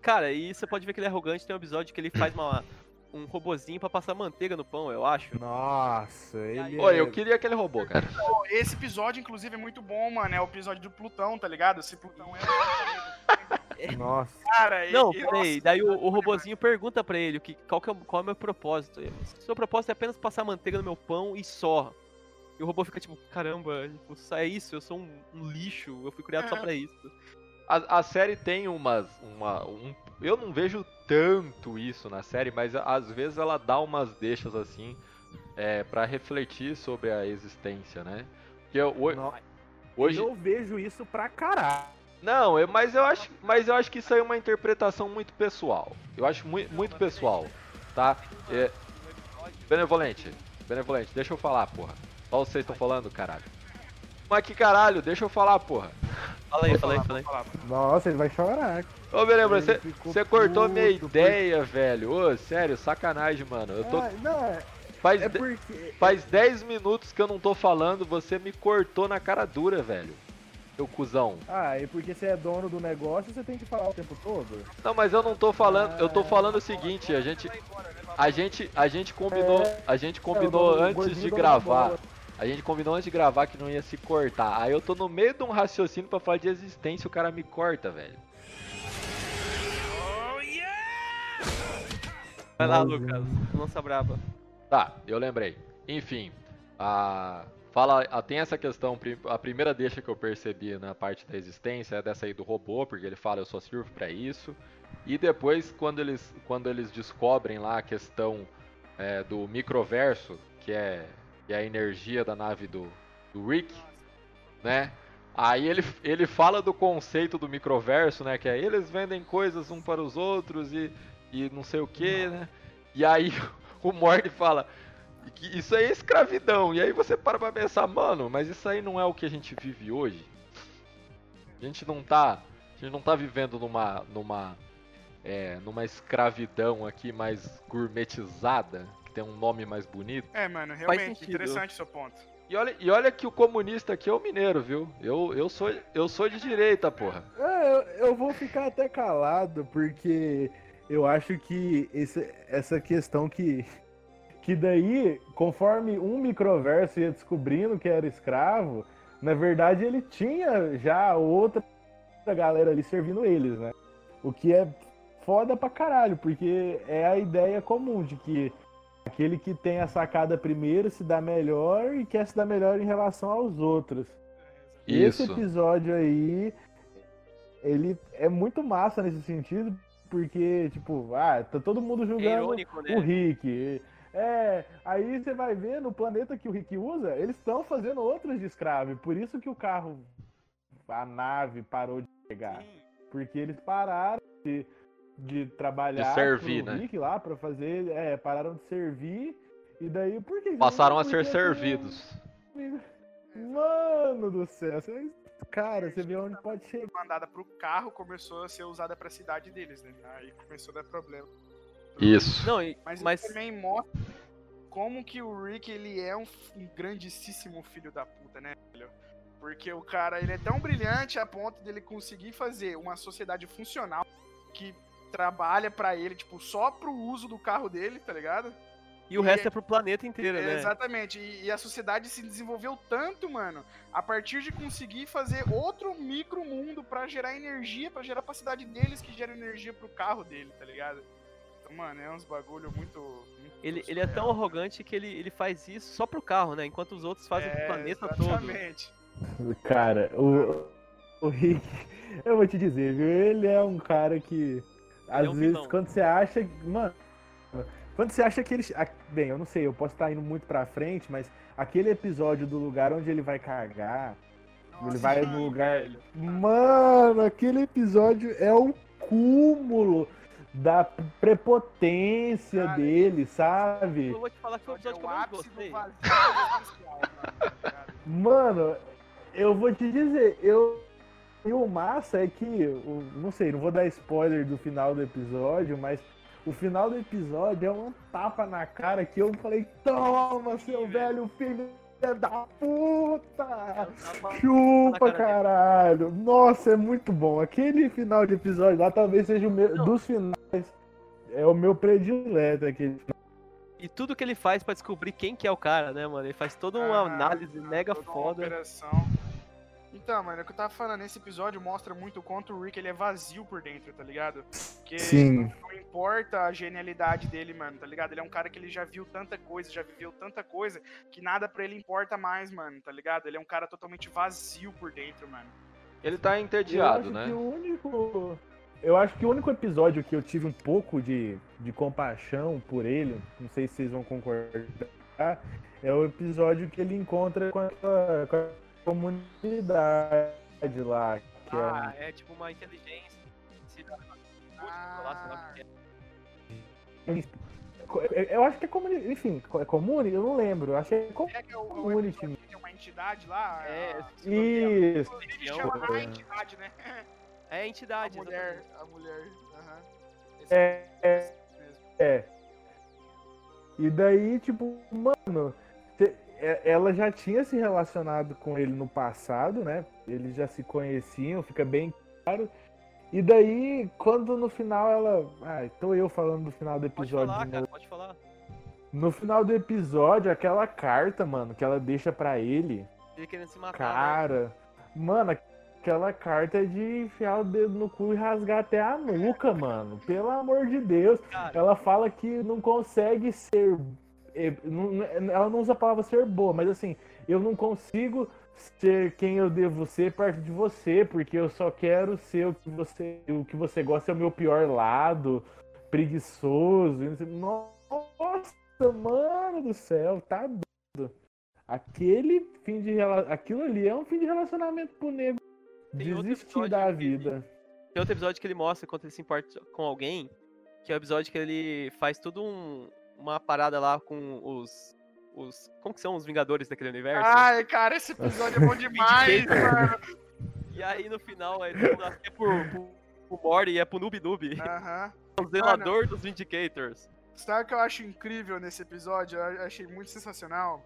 Cara, e você pode ver que ele é arrogante, tem um episódio que ele faz uma, um robozinho pra passar manteiga no pão, eu acho. Nossa, ele. Olha, é- eu queria aquele robô, cara. Esse episódio, inclusive, é muito bom, mano. É o episódio do Plutão, tá ligado? Se Plutão é. Nossa. Cara, Não, e- peraí, nossa, daí o, o robozinho pergunta pra ele o que, qual, que é, o- qual é o meu propósito. Ele, Seu propósito é apenas passar manteiga no meu pão e só. E o robô fica tipo, caramba, tipo, é isso, eu sou um, um lixo, eu fui criado só pra isso. A, a série tem umas. Uma, um, eu não vejo tanto isso na série, mas às vezes ela dá umas deixas assim é, para refletir sobre a existência, né? Porque eu- hoje. Eu vejo isso pra caralho. Não, eu- mas eu acho, mas eu acho que isso aí é uma interpretação muito pessoal. Eu acho muito, muito pessoal, tá? É, benevolente, benevolente, deixa eu falar, porra. Olha vocês estão falando, caralho. Mas que caralho, deixa eu falar, porra. Fala aí, fala aí, fala aí. Nossa, ele vai chorar. Ô, Ele você, cortou minha puto, ideia, velho. Ô, sério, sacanagem, mano. Eu tô, Ah, não, é, faz, é porque. faz 10 minutos que eu não tô falando, você me cortou na cara dura, velho. Seu cuzão. Ah, é porque você é dono do negócio, você tem que falar o tempo todo. Não, mas eu não tô falando, eu tô falando o seguinte, a gente a gente a gente combinou, a gente combinou É, antes de gravar. A gente combinou antes de gravar que não ia se cortar. Aí eu tô no meio de um raciocínio pra falar de existência e o cara me corta, velho. Vai lá. Lucas, lança braba. Tá, eu lembrei. Enfim, a fala, a- tem essa questão, a primeira deixa que eu percebi na parte da existência é dessa aí do robô, porque ele fala eu só sirvo pra isso. E depois quando eles quando eles descobrem lá a questão é, do microverso, que é, é a energia da nave do, do Rick, né? Aí ele, ele fala do conceito do microverso, né? Que é eles vendem coisas um para os outros e, e não sei o que, né? E aí o Morty fala que isso aí é escravidão. E aí você para pra pensar, mano, mas isso aí não é o que a gente vive hoje. A gente não tá, a gente não tá vivendo numa numa é, numa escravidão aqui mais gourmetizada, tem um nome mais bonito. É, mano, realmente, interessante o seu ponto. E olha, e olha que o comunista aqui é o mineiro, viu? Eu, eu sou eu sou de direita, porra. É, eu, eu vou ficar até calado, porque eu acho que esse, essa questão que. Que daí, conforme um microverso ia descobrindo que era escravo, na verdade ele tinha já outra galera ali servindo eles, né? O que é foda pra caralho, porque é a ideia comum de que aquele que tem a sacada primeiro se dá melhor e quer se dar melhor em relação aos outros. Esse Isso. episódio aí, ele é muito massa nesse sentido, porque, tipo, ah, tá todo mundo É julgando irônico, o né? Rick. É, aí você vai ver no planeta que o Rick usa, eles estão fazendo outros de escravo. Por isso que o carro, a nave parou de chegar. Porque eles pararam de, de trabalhar De servir, pro né? Rick lá pra fazer. É, pararam de servir. E daí, por que? Passaram a ser servidos. Mano do céu, você- cara, você vê onde pode chegar. Mandada pro carro começou a ser usada pra cidade deles, né? Aí começou a dar problema. Isso. Não, e- Mas, mas também mostra como que o Rick ele é um, um grandíssimo filho da puta, né, velho? Porque o cara ele é tão brilhante a ponto dele conseguir fazer uma sociedade funcional que trabalha pra ele, tipo, só pro uso do carro dele, tá ligado? E o resto é pro planeta inteiro, É, né? Exatamente. E, e a sociedade se desenvolveu tanto, mano, a partir de conseguir fazer outro micro mundo pra gerar energia, pra gerar pra cidade deles que gera energia pro carro dele, tá ligado? Então, mano, é uns bagulho muito. muito Ele, ele é tão surreal. arrogante que ele, ele faz isso só pro carro, né? Enquanto os outros fazem pro É, planeta todo. Exatamente. Cara, o, o Rick, eu vou te dizer, viu? Ele é um cara que. Às é um vezes, vilão. quando você acha. Mano, quando você acha que ele. ah, Bem, eu não sei, eu posso estar indo muito pra frente, mas aquele episódio do lugar onde ele vai cagar. ele Nossa, vai sim, no lugar. velho. Mano, aquele episódio é o cúmulo da prepotência Cara, dele, sabe? Eu vou te falar que foi o É episódio que o eu mais ápice do gostei. mano, tá? Mano, eu vou te dizer, eu. E o massa é que, não sei, não vou dar spoiler do final do episódio, mas o final do episódio é um tapa na cara que eu falei: Toma, seu velho filho da puta! Chupa, na cara caralho! Nossa, é muito bom. Aquele final de episódio lá talvez seja o meu. Não. Dos finais. É o meu predileto aquele. E tudo que ele faz pra descobrir quem que é o cara, né, mano? Ele faz toda uma Ah, análise mega toda uma foda. operação. Então, mano, é o que eu tava falando, esse episódio mostra muito o quanto o Rick ele é vazio por dentro, tá ligado? Porque Sim. não importa a genialidade dele, mano, tá ligado? Ele é um cara que ele já viu tanta coisa, já viveu tanta coisa, que nada pra ele importa mais, mano, tá ligado? Ele é um cara totalmente vazio por dentro, mano. Ele tá Eu entediado, acho né? que o único. Eu acho que o único episódio que eu tive um pouco de, de compaixão por ele, não sei se vocês vão concordar, é o episódio que ele encontra com a, com a comunidade lá. Que é Ah, é tipo uma inteligência. cidadã, Ah. lá, sei lá o que é. Eu acho que é community. Enfim, é comune? Eu não lembro. Eu acho que é É que é o, o community. tem uma entidade lá. É, a-. Isso. É chama a entidade, né? É a A entidade, mulher, exatamente. a mulher. Esse É, é, mesmo. É. E daí, tipo, mano, é- ela já tinha se relacionado com ele no passado, né? Eles já se conheciam, fica bem claro. E daí, quando no final ela. Ah, tô eu falando do final do Pode episódio. falar, de cara, pode falar. No final do episódio, aquela carta, mano, que ela deixa pra ele, Ele querendo se matar. né? cara. Mano, aquela carta é de enfiar o dedo no cu e rasgar até a nuca, mano. Pelo amor de Deus. Cara, Ela fala que não consegue ser. Não- Ela não usa a palavra ser boa, mas assim, eu não consigo ser quem eu devo ser perto de você, porque eu só quero ser o que você, o que você gosta é o meu pior lado, preguiçoso. Nossa, mano do céu, tá doido. Aquele fim de aquilo ali é um fim de relacionamento pro nego desistir da vida. Tem outro episódio que ele mostra quando ele se importa com alguém, que é o episódio que ele faz tudo um, uma parada lá com os, os. Como que são os Vingadores daquele universo? Ai, cara, esse episódio é bom demais, mano. E aí no final é, tudo- é por, por Morty e é pro Noob Noob, Aham. o zelador dos Vindicators. Sabe o que eu acho incrível nesse episódio? Eu achei muito sensacional.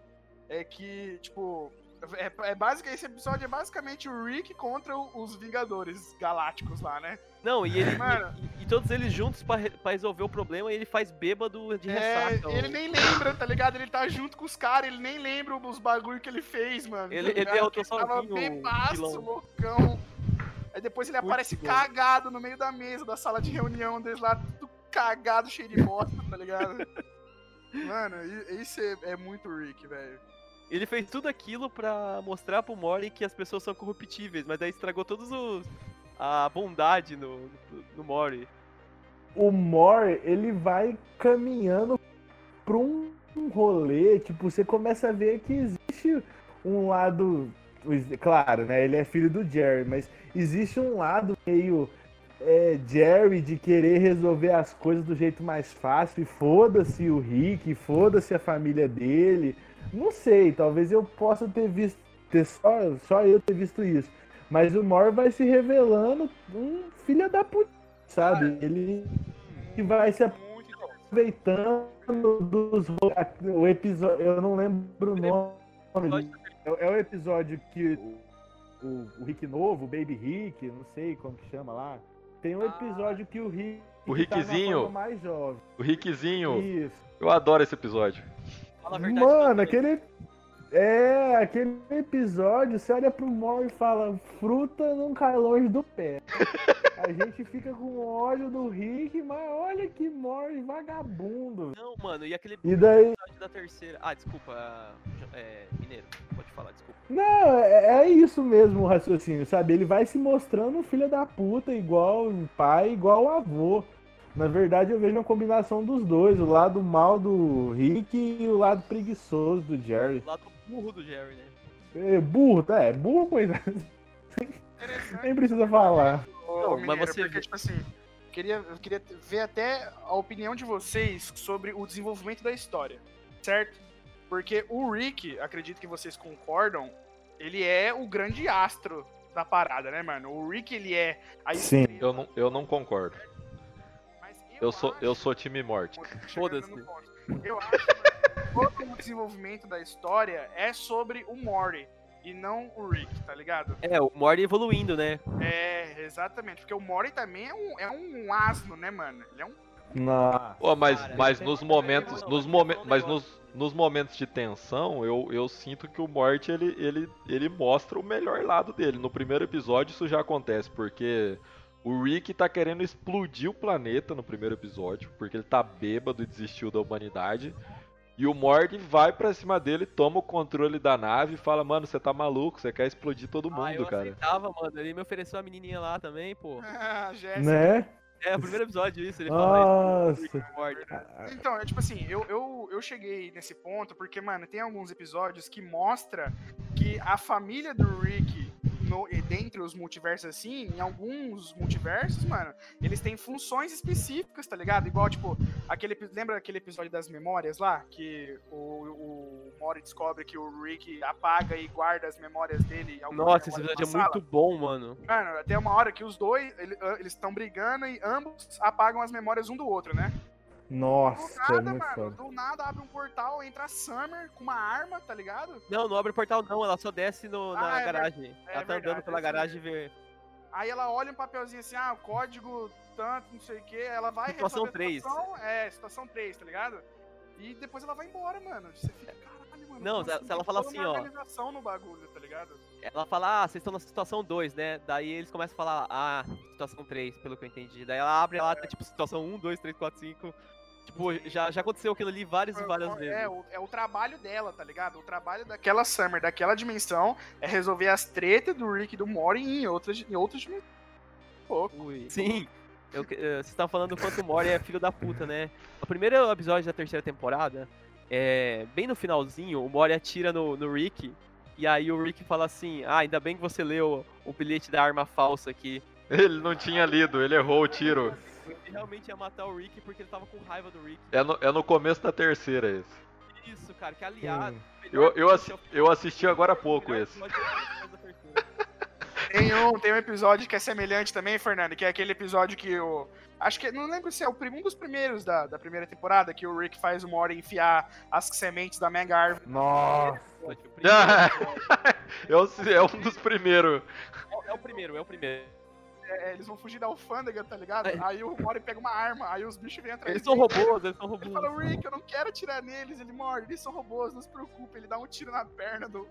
É que, tipo, é, é basic, esse episódio é basicamente o Rick contra os Vingadores Galácticos lá, né? Não, e ele. Mano. E, e todos eles juntos pra, pra resolver o problema e ele faz bêbado de É, ressaca. ele nem lembra, tá ligado? Ele tá junto com os caras, ele nem lembra dos bagulho que ele fez, mano. tá Ele- derrotou Ele tava sozinho o bebaço, loucão. Aí depois ele Muito aparece bom. cagado no meio da mesa da sala de reunião deles lá, tudo cagado, cheio de bosta, tá ligado? Mano, isso é, é muito Rick, velho. Ele fez tudo aquilo pra mostrar pro Morty que as pessoas são corruptíveis, mas daí estragou todos os. A bondade no, no, no Morty. o Mor, ele vai caminhando pra um um rolê, tipo, você começa a ver que existe um lado, claro, né, ele é filho do Jerry, mas existe um lado meio é, Jerry de querer resolver as coisas do jeito mais fácil e foda-se o Rick, foda-se a família dele, não sei, talvez eu possa ter visto, ter só, só eu ter visto isso, mas o Mor vai se revelando um filho da puta, sabe, ele que vai se aproveitando dos o episódio, eu não lembro o nome. É, é o episódio que o, o, o Rick novo, o Baby Rick, não sei como que chama lá. Tem um Ah. episódio que o Rick O tá Rickzinho. forma mais jovem. O Rickzinho. Isso. Eu adoro esse episódio. Fala a verdade. Mano, aquele. É, aquele episódio, você olha pro Mor e fala, fruta não cai longe do pé. A gente fica com ódio do Rick, mas olha que Mor vagabundo. Não, mano, e aquele E daí. episódio da terceira. Ah, desculpa, é, Mineiro. Pode falar, desculpa. Não, é, é isso mesmo o raciocínio, sabe? Ele vai se mostrando filho da puta, igual o pai, igual o avô. Na verdade, eu vejo uma combinação dos dois, o lado mal do Rick e o lado preguiçoso do Jerry. O lado burro do Jerry, né? É, burro, tá? É burro, coisa. Interessante. Nem precisa falar. Ô, Não, mas você porque, tipo assim, queria, eu queria ver até a opinião de vocês sobre o desenvolvimento da história, certo? Porque o Rick, acredito que vocês concordam, ele é o grande astro da parada, né, mano? O Rick, ele é a Sim. Eu não, eu não concordo. mas Eu sou, eu sou time morte. Foda-se. Eu acho que todo o desenvolvimento da história é sobre o Morty e não o Rick, tá ligado? É, o Morty evoluindo, né? É, exatamente. Porque o Morty também é um, é um asno, né, mano? Ele é um. Nossa. Pô, mas, Cara, mas nos momentos, não, nos momen- um mas nos, nos momentos de tensão, eu, eu sinto que o Mort ele, ele, ele mostra o melhor lado dele. No primeiro episódio isso já acontece, porque o Rick tá querendo explodir o planeta no primeiro episódio, porque ele tá bêbado e desistiu da humanidade. E o Mord vai pra cima dele, toma o controle da nave e fala: Mano, você tá maluco, você quer explodir todo mundo, ah, eu cara. aceitava, mano. Ele me ofereceu a menininha lá também, pô. Ah, Jéssica. Né? É, o primeiro episódio isso, ele fala isso. Nossa. Rick Morty. Então, é tipo assim, eu, eu, eu cheguei nesse ponto porque, mano, tem alguns episódios que mostra que a família do Rick, no, e dentre os multiversos assim, em alguns multiversos, mano, eles têm funções específicas, tá ligado? Igual, tipo, aquele, lembra aquele episódio das memórias lá? Que o, o Mori descobre que o Rick apaga e guarda as memórias dele. Nossa, esse episódio é sala? muito bom, mano. Mano, até uma hora que os dois, ah, eles estão brigando e ambos apagam as memórias um do outro, né? Do Nossa, é nada, muito mano, foda. do nada abre um portal, entra a Summer com uma arma, tá ligado? Não, não abre o portal não, ela só desce no, na Ah, é ver- garagem. é ela tá verdade, andando pela é garagem e vê. Aí ela olha um papelzinho assim, ah, código tanto, não sei o que, ela vai Situação resolver a três. situação, é, situação 3, tá ligado? E depois ela vai embora, mano. Você fica, caralho, mano. Não, se- assim? se ela fala assim, uma ó. organização no bagulho, tá ligado? Ela fala, ah, vocês estão na situação 2, né? Daí eles começam a falar, ah, situação 3, pelo que eu entendi. Daí ela abre ela tá tipo situação 1, 2, 3, 4, 5. Tipo, já, já aconteceu aquilo ali várias e várias vezes. É o, é o trabalho dela, tá ligado? O trabalho daquela Summer, daquela dimensão, é resolver as tretas do Rick e do Mori em outras, em outras dimensões. Pouco. Sim. Eu, que- eh, vocês estavam falando o quanto o Mori é filho da puta, né? O primeiro episódio da terceira temporada, é, bem no finalzinho, o Mori atira no, no Rick. E aí o Rick fala assim, ah, ainda bem que você leu o bilhete da arma falsa aqui. Ele não tinha lido, ele errou o tiro. Ele realmente ia matar o Rick porque ele tava com raiva do Rick. É no, é no começo da terceira esse. Isso, cara, que aliado. Hum. Eu, eu, assi- eu assisti agora há pouco esse. Tem um, tem um episódio que é semelhante também, Fernando, que é aquele episódio que o. Acho que. Não lembro se é o prim- um dos primeiros da, da primeira temporada, que o Rick faz o Mori enfiar as sementes da Mega Árvore. Nossa. O primeiro episódio. É o, é um dos primeiros. É, é o primeiro, é o primeiro. É, eles vão fugir da alfândega, tá ligado? É. Aí o Mori pega uma arma, aí os bichos vêm atrás Eles são robôs, eles são Ele robôs. fala, Rick, eu não quero atirar neles. Ele morre, eles são robôs, não se preocupe. Ele dá um tiro na perna do.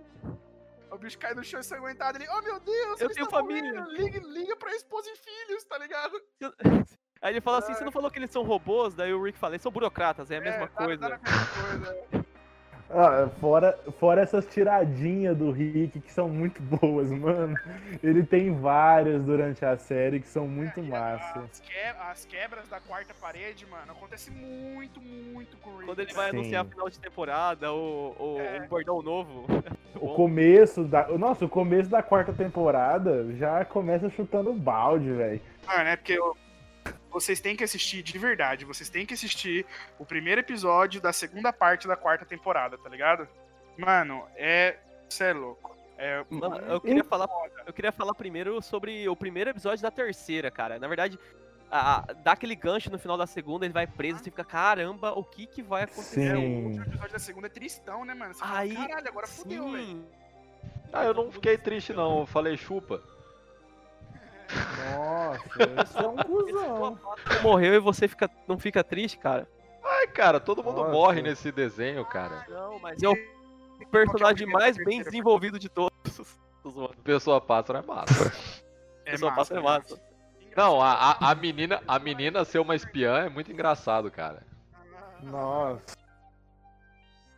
O bicho cai no chão ensanguentado. Ele, oh meu Deus, Eu tenho família." morrendo. Liga, liga pra esposa e filhos, tá ligado? Aí ele fala assim, você não falou que eles são robôs? Daí o Rick fala, eles são burocratas, é a mesma É, tá- coisa. tá na mesma coisa. Ah, fora, fora essas tiradinhas do Rick que são muito boas, mano. Ele tem várias durante a série que são muito massa. As, que- as quebras da quarta parede, mano, acontece muito, muito com o Rick. Quando ele vai Sim. anunciar a final de temporada, o, o, É. um bordão novo. O Bom. começo da. Nossa, o começo da quarta temporada já começa chutando balde, velho. Mano, é porque eu- vocês têm que assistir de verdade. Vocês têm que assistir o primeiro episódio da segunda parte da quarta temporada, tá ligado? Mano, é. Você é louco. É. Mano, eu queria falar, eu queria falar primeiro sobre o primeiro episódio da terceira, cara. Na verdade, a, a- dá aquele gancho no final da segunda, ele vai preso, você fica, caramba, o que que vai acontecer? É, o Sim. último episódio da segunda é tristão, né, mano? Você fala, Aí, caralho, agora fudeu, velho. sim. Ah, eu não fiquei triste não, eu falei chupa. Nossa, isso é um cuzão. Morreu e você fica, não fica triste, cara? Ai, cara, todo mundo Nossa. morre nesse desenho, cara. Não, mas é o personagem mais bem desenvolvido de todos. Pessoa pássaro é massa. É Pessoa passa é massa. Não, a, a, a menina, a menina ser uma espiã é muito engraçado, cara. Nossa.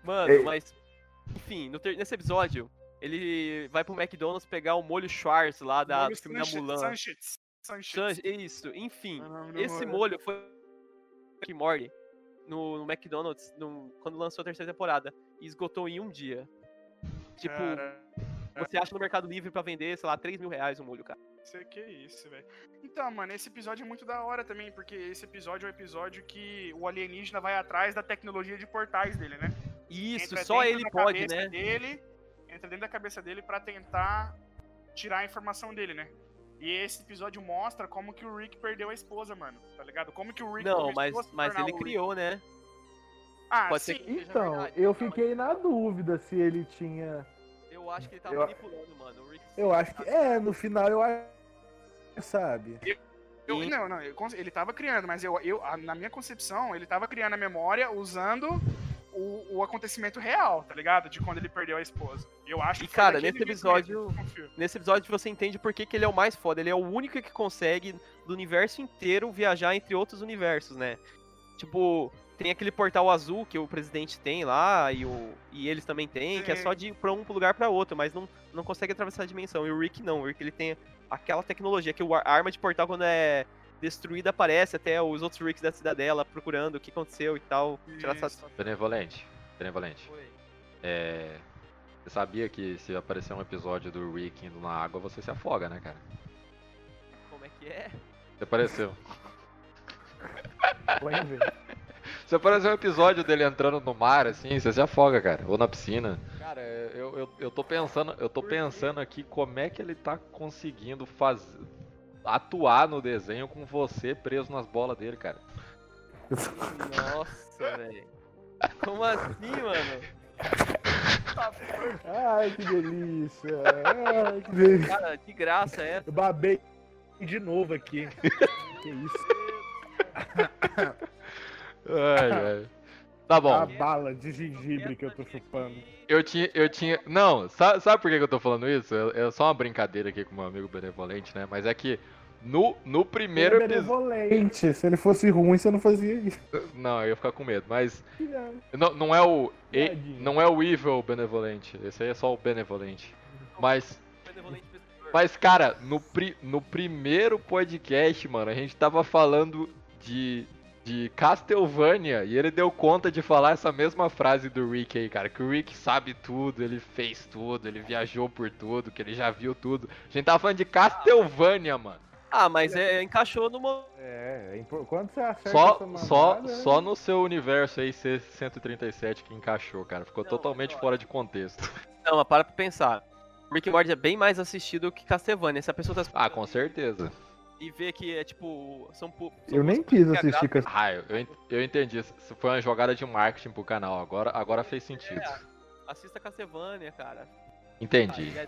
Mano, Ei. mas. Enfim, no ter- nesse episódio, ele vai pro McDonald's pegar o molho Schwartz lá da, do filme da Mulan. Sanch- Isso, enfim. É do Esse molho foi and Morty no, no McDonald's no- quando lançou a terceira temporada. E esgotou em um dia. Tipo, Cara, você acha no Mercado Livre pra vender, sei lá, 3 mil reais o molho, cara. Sei que é isso, velho. Então, mano, esse episódio é muito da hora também, porque esse episódio é o episódio que o alienígena vai atrás da tecnologia de portais dele, né? Isso, Entra só ele pode, né? Dele, entra dentro da cabeça dele pra tentar tirar a informação dele, né? E esse episódio mostra como que o Rick perdeu a esposa, mano. Tá ligado? Como que o Rick Não, mas, mas ele criou, né? Ah, pode ser sim. que- Então, verdade. eu fiquei na dúvida se ele tinha. Eu acho que ele tava Eu- manipulando, mano. O Rick Eu acho que. É, no final eu acho. Sabe? Eu- Sim. não, não, eu ele tava criando, mas eu, eu, na minha concepção, ele tava criando a memória usando o, o acontecimento real, tá ligado? De quando ele perdeu a esposa. Eu acho E, que foi cara, nesse episódio-. Nesse episódio você entende por que, que ele é o mais foda. Ele é o único que consegue, do universo inteiro, viajar entre outros universos, né? Tipo, tem aquele portal azul que o presidente tem lá, e, o, e eles também têm, que é Sim. só de ir pra um lugar pra outro, mas não, não consegue atravessar a dimensão. E o Rick não, o Rick ele tem aquela tecnologia que o- a arma de portal, quando é destruída, aparece até os outros Ricks da cidadela procurando o que aconteceu e tal. Tirar essa... Isso. Benevolente. Benevolente. É. Você sabia que se aparecer um episódio do Rick indo na água, você se afoga, né, cara? Como é que é? Se apareceu. Se aparecer um episódio dele entrando no mar, assim, você se afoga, cara. Ou na piscina. Cara, eu, eu, eu tô pensando, eu tô pensando aqui como é que ele tá conseguindo fazer. Atuar no desenho com você preso nas bolas dele, cara. Nossa, velho. Como assim, mano? Ai, que delícia. Ai, que delícia. Cara, que graça é essa? Eu babei de novo aqui. que isso? Ai, ai. Tá bom. A bala de gengibre que eu tô chupando. Eu tinha, eu tinha. Não, sabe, sabe por que eu tô falando isso? É é só uma brincadeira aqui com meu amigo benevolente, né? Mas é que no, no primeiro Ele é episódio. benevolente. Se ele fosse ruim, você não fazia isso. Não, eu ia ficar com medo, mas. Não, não é o. e-. Não é o evil benevolente. Esse aí é só o benevolente. Mas. Mas, cara, no, pri, no primeiro podcast, mano, a gente tava falando de, de Castlevania e ele deu conta de falar essa mesma frase do Rick aí, cara. Que o Rick sabe tudo, ele fez tudo, ele viajou por tudo, que ele já viu tudo. A gente tava falando de Castlevania, mano. Ah, mas é, encaixou numa. É, é impor- quando você acerta Só, essa só, né? só no seu universo aí C137 que encaixou, cara. Ficou Não, totalmente fora de contexto. Não, mas para pra pensar. Rick Morty é bem mais assistido que Castlevania. Se a pessoa tá Ah, com certeza. E vê que é tipo. São, são Eu nem quis assistir com Ah, eu, eu en- eu entendi. Isso foi uma jogada de marketing pro canal. Agora, agora fez sentido. Assista Castlevania, cara. Entendi. Vai-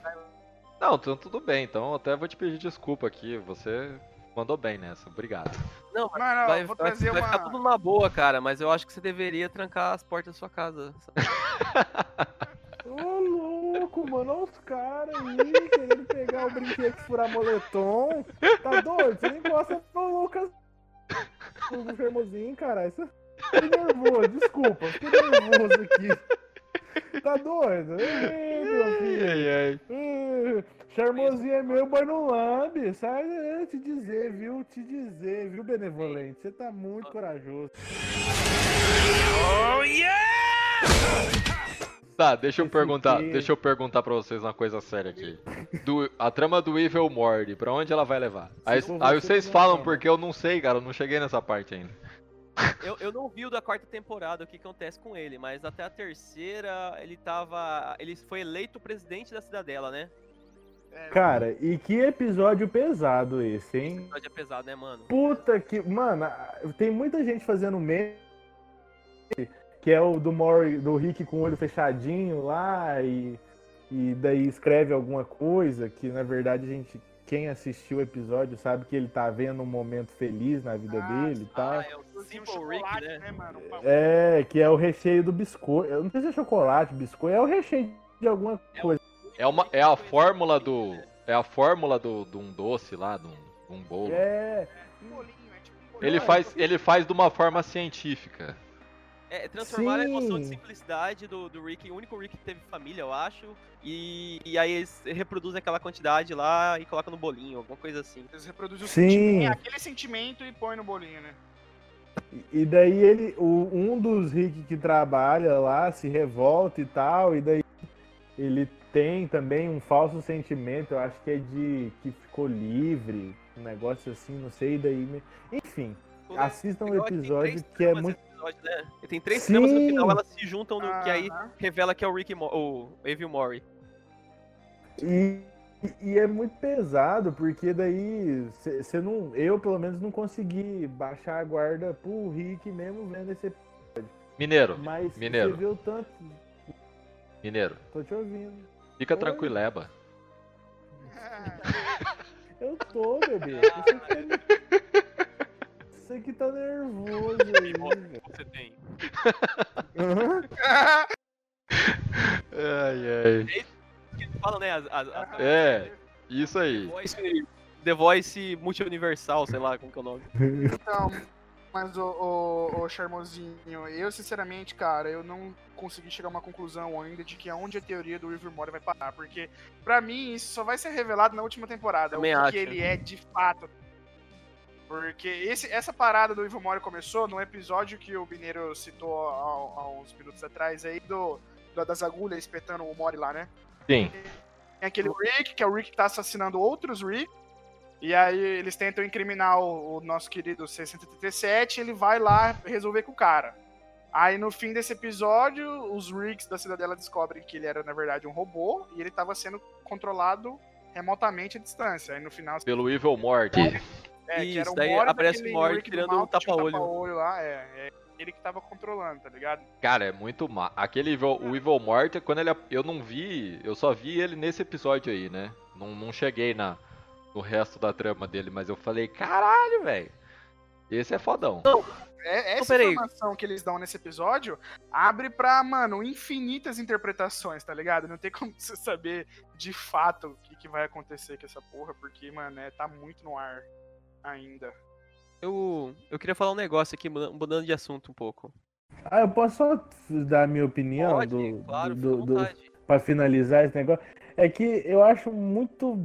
Não, então tudo bem. Então até vou te pedir desculpa aqui. Você mandou bem nessa. Obrigado. Não, mas Mano, vai, vou vai- trazer vai uma. ficar tudo numa boa, cara. Mas eu acho que você deveria trancar as portas da sua casa. Ô, louco, mano, olha os caras aí querendo pegar o brinquedo furar moletom. Tá doido? Você nem gosta do Lucas. Do Fermozinho, cara. Isso... Fiquei nervoso, desculpa. Fiquei nervoso aqui. Tá doido? Ei, meu filho. ai. Charmosinho é meu, boi no lambe. Sai, é, te dizer, viu? Te dizer, viu, benevolente? Você tá muito corajoso. Tá, deixa eu Esse perguntar. quê? Deixa eu perguntar pra vocês uma coisa séria aqui. Do, a trama do Evil Mord, pra onde ela vai levar? Aí, aí você, vocês falam fala. porque eu não sei, cara. Eu não cheguei nessa parte ainda. Eu, eu não vi o da quarta temporada o que acontece com ele, mas até a terceira ele tava. Ele foi eleito presidente da cidadela, né? É, Cara, e que episódio pesado esse, hein? Episódio é pesado, né, mano? Puta que. Mano, tem muita gente fazendo meme. Que é o do Mori, do Rick com o olho fechadinho lá e. E daí escreve alguma coisa que na verdade a gente quem assistiu o episódio sabe que ele tá vendo um momento feliz na vida ah, dele e tal. Ah, é o Simple Rick, né? né mano? É, que é o recheio do biscoito. Eu não sei se é chocolate, biscoito, é o recheio de alguma coisa. É, uma, é a fórmula do. É a fórmula do, de um doce lá, de um, de um bolo. É. Ele faz, ele faz de uma forma científica. É, transformar Sim. a emoção de simplicidade do, do Rick, o único Rick que teve família, eu acho. E, e aí eles reproduzem aquela quantidade lá e colocam no bolinho, alguma coisa assim. Eles reproduzem o sentimento, aquele sentimento e põe no bolinho, né? E daí ele, o, um dos Rick que trabalha lá se revolta e tal, e daí ele tem também um falso sentimento, eu acho que é de que ficou livre, um negócio assim, não sei, e daí. Enfim, assistam o episódio que é muito episódio, né? E tem três Sim. tramas no final, elas se juntam no que aí revela que é o Rick Mo o Evil Mori. E, e é muito pesado, porque daí você não. Eu pelo menos não consegui baixar a guarda pro Rick mesmo vendo esse episódio. Mineiro. Mas Mineiro. você viu tanto. Mineiro. Tô te ouvindo. Fica Oi? tranquileba. Eu tô, bebê. Você tá você que tá nervoso aí. você tem. ai, ai. É fala, né? As, as, as... É, isso aí. The Voice, The Voice Multi-Universal, sei lá como que é o nome. Então, mas o, o, o Charmosinho, eu sinceramente, cara, eu não consegui chegar a uma conclusão ainda de que aonde a teoria do Rivermore vai parar, porque para mim isso só vai ser revelado na última temporada, Também o que acho. ele é de fato. Porque esse, essa parada do Ivo Mori começou no episódio que o Mineiro citou há, há uns minutos atrás aí, do, do, das agulhas espetando o Mori lá, né? Sim. Tem aquele Rick, que é o Rick que tá assassinando outros Rick. E aí eles tentam incriminar o, o nosso querido 637 ele vai lá resolver com o cara. Aí no fim desse episódio, os Ricks da Cidadela descobrem que ele era, na verdade, um robô e ele estava sendo controlado remotamente à distância. Aí no final. Pelo Evil Mort. É, Isso, que era o daí aparece o Mord tirando o tapa-olho. Tapa lá, é, é ele que tava controlando, tá ligado? Cara, é muito má. Aquele Evil, o Evil Mort, quando ele. Eu não vi. Eu só vi ele nesse episódio aí, né? Não, não cheguei na, no resto da trama dele, mas eu falei, caralho, velho. Esse é fodão. Não, é, essa não, informação que eles dão nesse episódio abre pra, mano, infinitas interpretações, tá ligado? Não tem como você saber de fato o que, que vai acontecer com essa porra, porque, mano, é, tá muito no ar ainda. Eu, eu queria falar um negócio aqui, mudando de assunto um pouco. Ah, eu posso só dar a minha opinião Pode, do, claro, do, do, pra finalizar esse negócio? É que eu acho muito,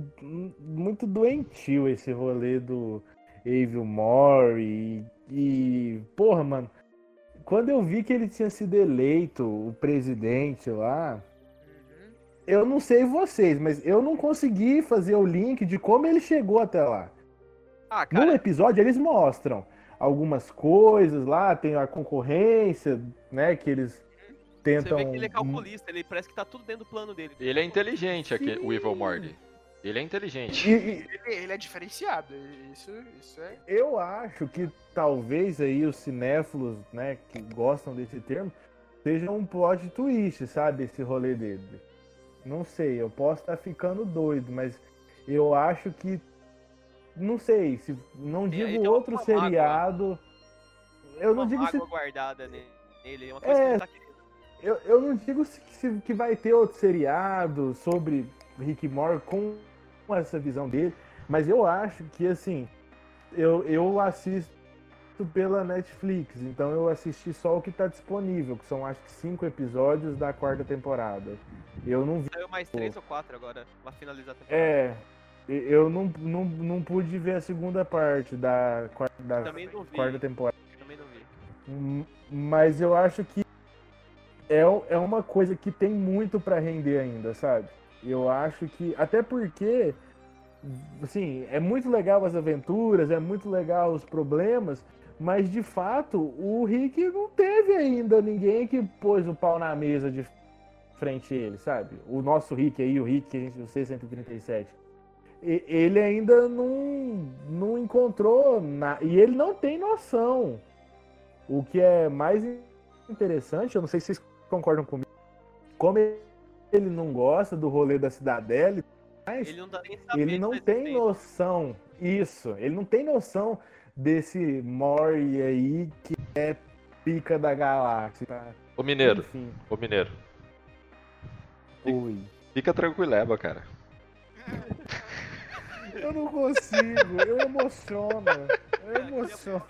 muito doentio esse rolê do Evil More e, e. Porra, mano. Quando eu vi que ele tinha sido eleito o presidente lá, uhum. eu não sei vocês, mas eu não consegui fazer o link de como ele chegou até lá. Ah, cara... No episódio eles mostram algumas coisas lá, tem a concorrência, né, que eles tentam... Você vê que ele é calculista, ele parece que tá tudo dentro do plano dele. Ele é inteligente, aqui, o Evil Morty. Ele é inteligente. E, e... Ele, ele, é diferenciado, isso, isso é... Eu acho que talvez aí os cinéfilos, né, que gostam desse termo, seja um plot twist, sabe, esse rolê dele. Não sei, eu posso estar ficando doido, mas eu acho que não sei, se não digo outro seriado. Eu não digo se guardada nele, uma coisa é, que tá eu, eu não digo se, se, que vai ter outro seriado sobre Rick Moore com essa visão dele, mas eu acho que assim, eu, eu assisto pela Netflix, então eu assisti só o que está disponível, que são acho que cinco episódios da quarta temporada. Eu não vi. Saiu mais três ou quatro agora, pra finalizar a temporada. É, eu não, não, não pude ver a segunda parte da, da quarta temporada. Também não vi. Hum, mas eu acho que é, é uma coisa que tem muito para render ainda, sabe? Eu acho que. Até porque. Assim, é muito legal as aventuras, é muito legal os problemas, mas de fato o Rick não teve ainda ninguém que pôs o pau na mesa de frente a ele, sabe? O nosso Rick aí, o Rick o C-137 ele ainda não, não encontrou na, e ele não tem noção. O que é mais interessante, eu não sei se vocês concordam comigo, como ele não gosta do rolê da cidadela, Ele não, saber ele não tem noção, isso, ele não tem noção desse Mori aí que é pica da galáxia. Tá? Ô Mineiro, Enfim. ô Mineiro. Oi. Fica tranquileba, cara. Eu não consigo, eu emociono. Eu emociono.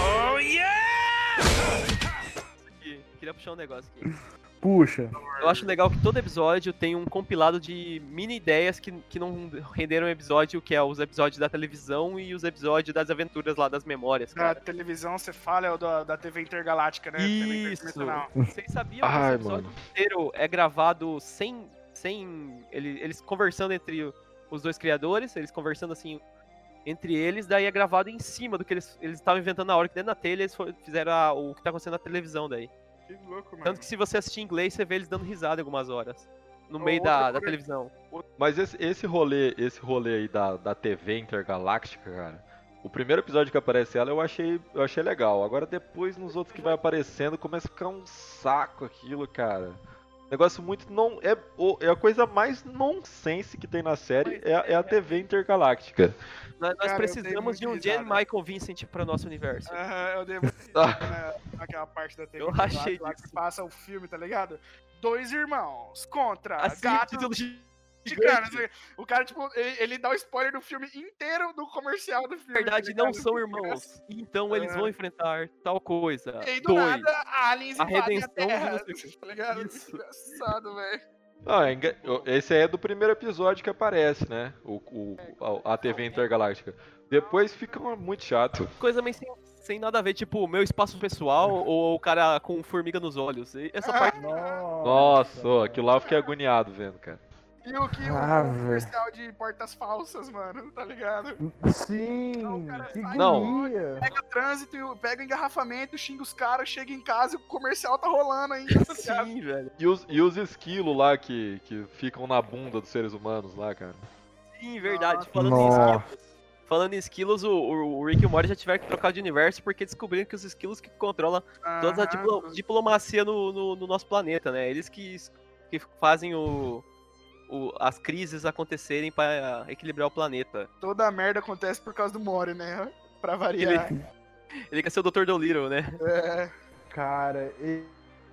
Oh yeah! Queria puxar um negócio aqui. Puxa. Eu acho legal que todo episódio tem um compilado de mini ideias que, que não renderam episódio, que é os episódios da televisão e os episódios das aventuras lá das memórias. Cara. Da televisão, você fala, é o da, da TV Intergaláctica, né? Isso. Vocês sabiam que o episódio mano. inteiro é gravado sem. sem ele, eles conversando entre os dois criadores, eles conversando assim entre eles, daí é gravado em cima do que eles estavam inventando na hora, que dentro da telha eles fizeram a, o que tá acontecendo na televisão daí. Que louco, mano. Tanto que se você assistir em inglês, você vê eles dando risada algumas horas. No meio da, da televisão. Mas esse, esse rolê, esse rolê aí da, da TV intergaláctica, cara. O primeiro episódio que aparece ela eu achei, eu achei legal. Agora depois nos outros que vai aparecendo começa a ficar um saco aquilo, cara. Negócio muito não é, é a coisa mais nonsense que tem na série é, é a TV intergaláctica. Nós, nós precisamos de um Jen Michael Vincent para nosso universo. Aham, eu devo ah. naquela parte da TV. Eu achei lá, lá que passa o filme, tá ligado? Dois irmãos contra assim, gato. De... Cara, o cara, tipo, ele, ele, dá o spoiler do filme inteiro do comercial do filme. Na verdade, tá não são irmãos. Então eles vão enfrentar tal coisa. E aí, do Dois. nada, aliens a redenção a terra, tá ligado? Isso. Engraçado, velho. Ah, esse é do primeiro episódio que aparece, né? O, o a, a, TV intergaláctica. Depois fica muito chato. Coisa meio sem, sem nada a ver, tipo, meu espaço pessoal ou o cara com formiga nos olhos. Essa parte. Nossa, aquilo lá eu fiquei agoniado vendo, cara. E o que ah, o comercial de portas falsas, mano, tá ligado? Sim, então, que não. Pega trânsito, pega engarrafamento, xinga os caras, chega em casa e o comercial tá rolando ainda. Tá Sim, velho. E os, e os esquilos lá que, que ficam na bunda dos seres humanos lá, cara. Sim, verdade. Nossa. Falando Nossa. em esquilos. Falando em esquilos, o, o Rick e o Morty já tiveram que trocar de universo porque descobriram que os esquilos que controlam toda a diplo, diplomacia no, no, no, nosso planeta, né? Eles que, que fazem o, o, as crises acontecerem para equilibrar o planeta. Toda a merda acontece por causa do Mori, né? Pra variar. Ele, ele quer ser o Dr. Dolittle, né? É. Cara,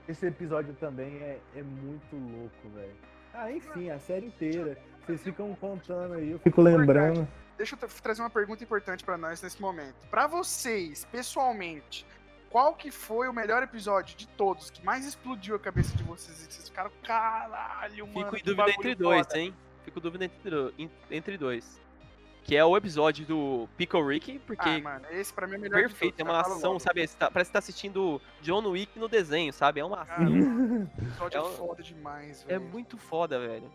esse episódio também é, é muito louco, velho. Ah, enfim, a série inteira. Vocês ficam contando aí, eu fico lembrando. Deixa eu trazer uma pergunta importante para nós nesse momento. Para vocês, pessoalmente, qual que foi o melhor episódio de todos que mais explodiu a cabeça de vocês? E vocês ficaram, caralho, mano. Fico em dúvida entre dois, hein? Fico em dúvida entre, entre dois. Que é o episódio do Pickle Rick, porque. Ah, mano, esse pra mim é o melhor Perfeito, é uma ação, sabe? Tá, parece que tá assistindo John Wick no desenho, sabe? É uma ação. Ah, episódio é, é foda demais, velho. É muito foda, velho.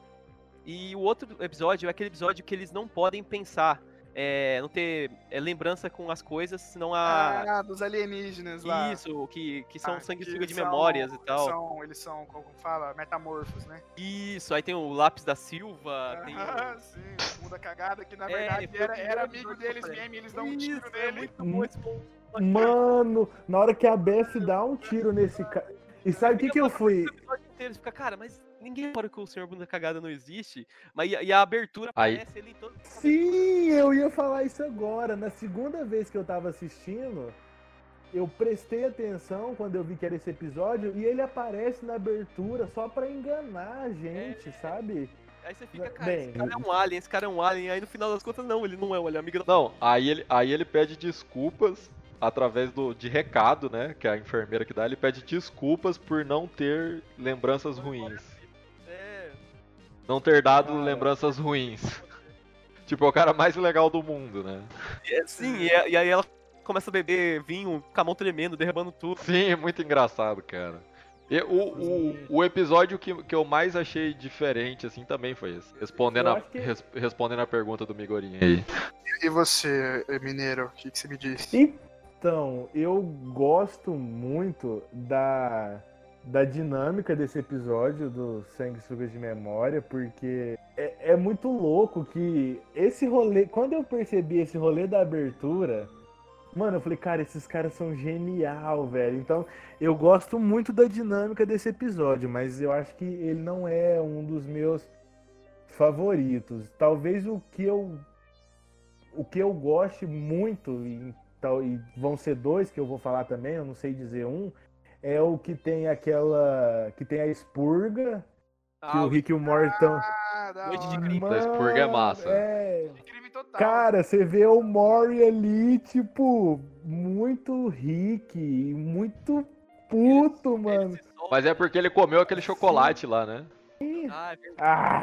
E o outro episódio é aquele episódio que eles não podem pensar é, não ter é, lembrança com as coisas, senão a. Ah, dos alienígenas lá. Isso, que, que são ah, sanguessuga de são, memórias e tal. São, eles são, como fala, metamorfos, né? Isso, aí tem o lápis da Silva. Ah, tem o... sim, mundo cagada, que na é, verdade era, era amigo deles mesmo, eles dão um tiro Isso, nele. É muito bom, Mano, na hora que a Beth dá um tiro nesse cara. E sabe o que, que eu fui? Fica, cara, mas ninguém para que o Senhor Bunda Cagada não existe, mas e a abertura Aí. aparece ele em todo. Sim, eu ia falar isso agora. Na segunda vez que eu tava assistindo, eu prestei atenção quando eu vi que era esse episódio e ele aparece na abertura só para enganar a gente, é, sabe? Aí você fica, cara, Bem, esse cara é um alien, esse cara é um alien. Aí no final das contas, não, ele não é um alien, amigo Não, aí ele, aí ele pede desculpas através do, de recado, né? Que é a enfermeira que dá, ele pede desculpas por não ter lembranças ruins não ter dado lembranças ruins. tipo, é o cara mais legal do mundo, né? É, sim, e, e, aí ela começa a beber vinho, com a mão tremendo, derramando tudo. Sim, é muito engraçado, cara. E, o, o, o episódio que, que eu mais achei diferente, assim, também foi esse. Respondendo, a, que... res, respondendo a pergunta do Migorinho aí. E você, Mineiro, o que, que você me disse? Então, eu gosto muito da da dinâmica desse episódio do Sanguessugas de Memória, porque é, é, muito louco que esse rolê, quando eu percebi esse rolê da abertura, mano, eu falei, cara, esses caras são genial, velho. Então, eu gosto muito da dinâmica desse episódio, mas eu acho que ele não é um dos meus favoritos. Talvez o que eu o que eu goste muito e, tal, e vão ser dois que eu vou falar também, eu não sei dizer um, é o que tem aquela que tem a expurga que Ah, o Rick e o Morty tão Ah, Noite de crime. Da expurga é massa. É, De crime total. Cara, você vê o Mori ali, tipo, muito Rick, muito puto, ele mano. solta. Mas é porque ele comeu aquele chocolate lá, né? Ah, é verdade. Ah,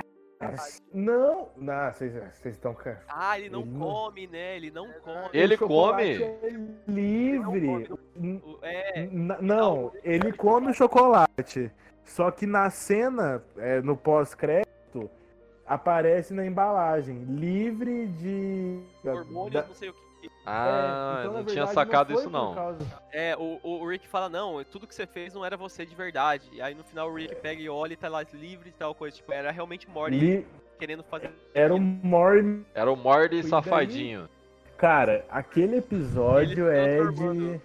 não, não, vocês estão. Ah, ele não Ele não- come, né? Ele não come. Ele O chocolate come? É livre. N- O- É, Não, ele come o chocolate. Só que na cena, é, no pós-crédito, aparece na embalagem, livre de. hormônios, da- não sei o que. Ah, É, então, eu não tinha verdade, sacado foi isso não. causa- É, o, o Rick fala, não, tudo que você fez não era você de verdade. E aí no final o Rick pega e olha e tá lá livre e tal coisa. Tipo, era realmente o Morty Li- querendo fazer. Era um Mori Era o Morty E daí? safadinho. Cara, aquele episódio Ele é de.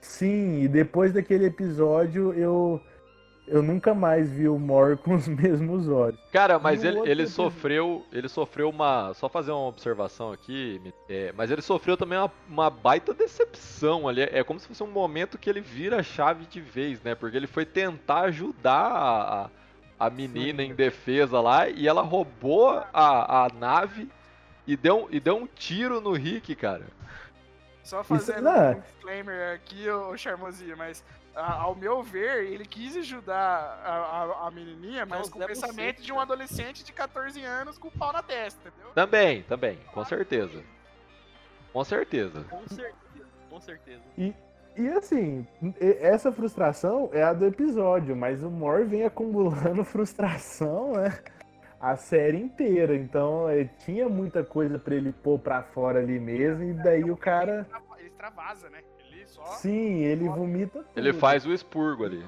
Sim, e depois daquele episódio eu. Eu nunca mais vi o Mor com os mesmos olhos. Cara, mas ele, ele sofreu. Ele sofreu uma. Só fazer uma observação aqui. é, mas ele sofreu também uma, uma baita decepção ali. É como se fosse um momento que ele vira a chave de vez, né? Porque ele foi tentar ajudar a, a, menina Sim. em defesa lá e ela roubou a, a nave e deu, e deu um tiro no Rick, cara. Só fazendo é. um disclaimer aqui, ô Charmosinho, mas a- ao meu ver, ele quis ajudar a, a, a menininha, mas com o é pensamento de um adolescente de 14 anos com o pau na testa, entendeu? Também, também, com certeza. Com certeza. Com certeza, com certeza. E assim, e- essa frustração é a do episódio, mas o Mor vem acumulando frustração, né? A série inteira. Então é, tinha muita coisa pra ele pôr pra fora ali mesmo, e daí o cara. Ele extravasa, né? Só. Sim, ele vomita tudo. Ele faz o expurgo ali.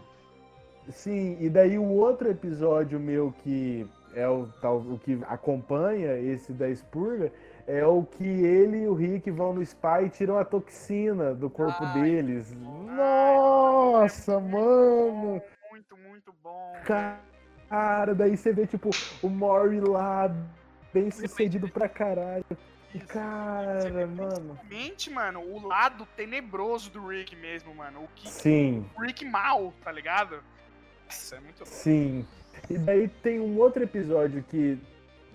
Sim, e daí o outro episódio meu que é o, tal, o que acompanha esse da expurga é o que ele e o Rick vão no spa e tiram a toxina do corpo Ai, deles. Nossa, mano! Muito, muito bom. Cara, daí você vê, tipo, o Mori lá, bem sucedido pra caralho. E cara, mano. Realmente, mano, o lado tenebroso do Rick mesmo, mano. O, que, Sim, o Rick mal, tá ligado? Nossa, é muito louco. sim. E daí tem um outro episódio que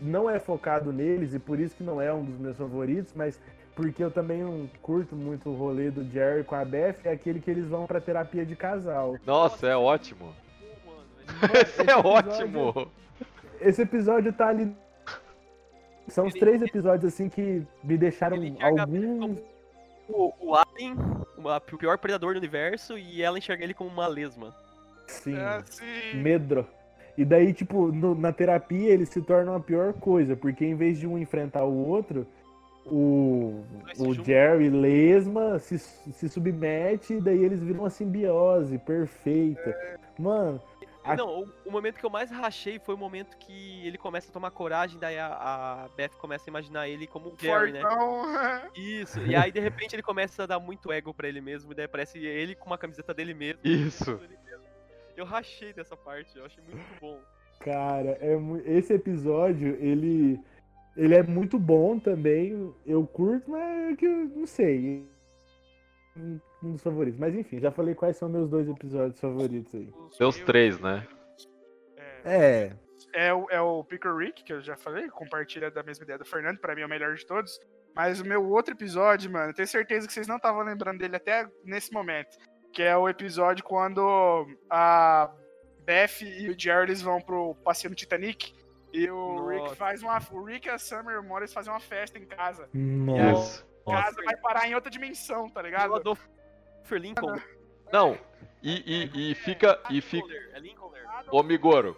não é focado neles, e por isso que não é um dos meus favoritos, mas porque eu também não curto muito o rolê do Jerry com a Beth, é aquele que eles vão pra terapia de casal. Nossa, é ótimo. Mano. Esse é episódio- ótimo. Esse episódio tá ali. São os três episódios assim que me deixaram alguns. O, o Alien, uma- o pior predador do universo, e ela enxerga ele como uma lesma. Sim. É assim. Medro. E daí, tipo, no- na terapia eles se tornam a pior coisa, porque em vez de um enfrentar o outro, o, o. Jerry lesma se, se submete e daí eles viram uma simbiose perfeita. Mano, A- Não, o, o momento que eu mais rachei foi o momento que ele começa a tomar coragem, daí a, a Beth começa a imaginar ele como o Jerry, né? Isso, e aí de repente ele começa a dar muito ego pra ele mesmo, e daí aparece ele com uma camiseta dele mesmo. Isso. Eu rachei dessa parte, eu achei muito bom. cara, é esse episódio, ele. Ele é muito bom também. Eu curto, mas é que eu não sei. Um dos favoritos. Mas enfim, já falei quais são meus dois episódios favoritos aí. Seus meus- três, né? É, É, é o, é o Picker Rick, que eu já falei, compartilha da mesma ideia do Fernando, pra mim é o melhor de todos. Mas o meu outro episódio, mano, eu tenho certeza que vocês não estavam lembrando dele até nesse momento. Que é o episódio quando a Beth e o Jerry vão pro passeio no Titanic. E o Rick Nossa. faz uma. O Rick e a Summer e Morris fazem uma festa em casa. nossa. Isso. A casa vai parar em outra dimensão, tá O ligado? Adolf Lincoln. Não, e, e, e fica. E fica. É? Ô Migoro,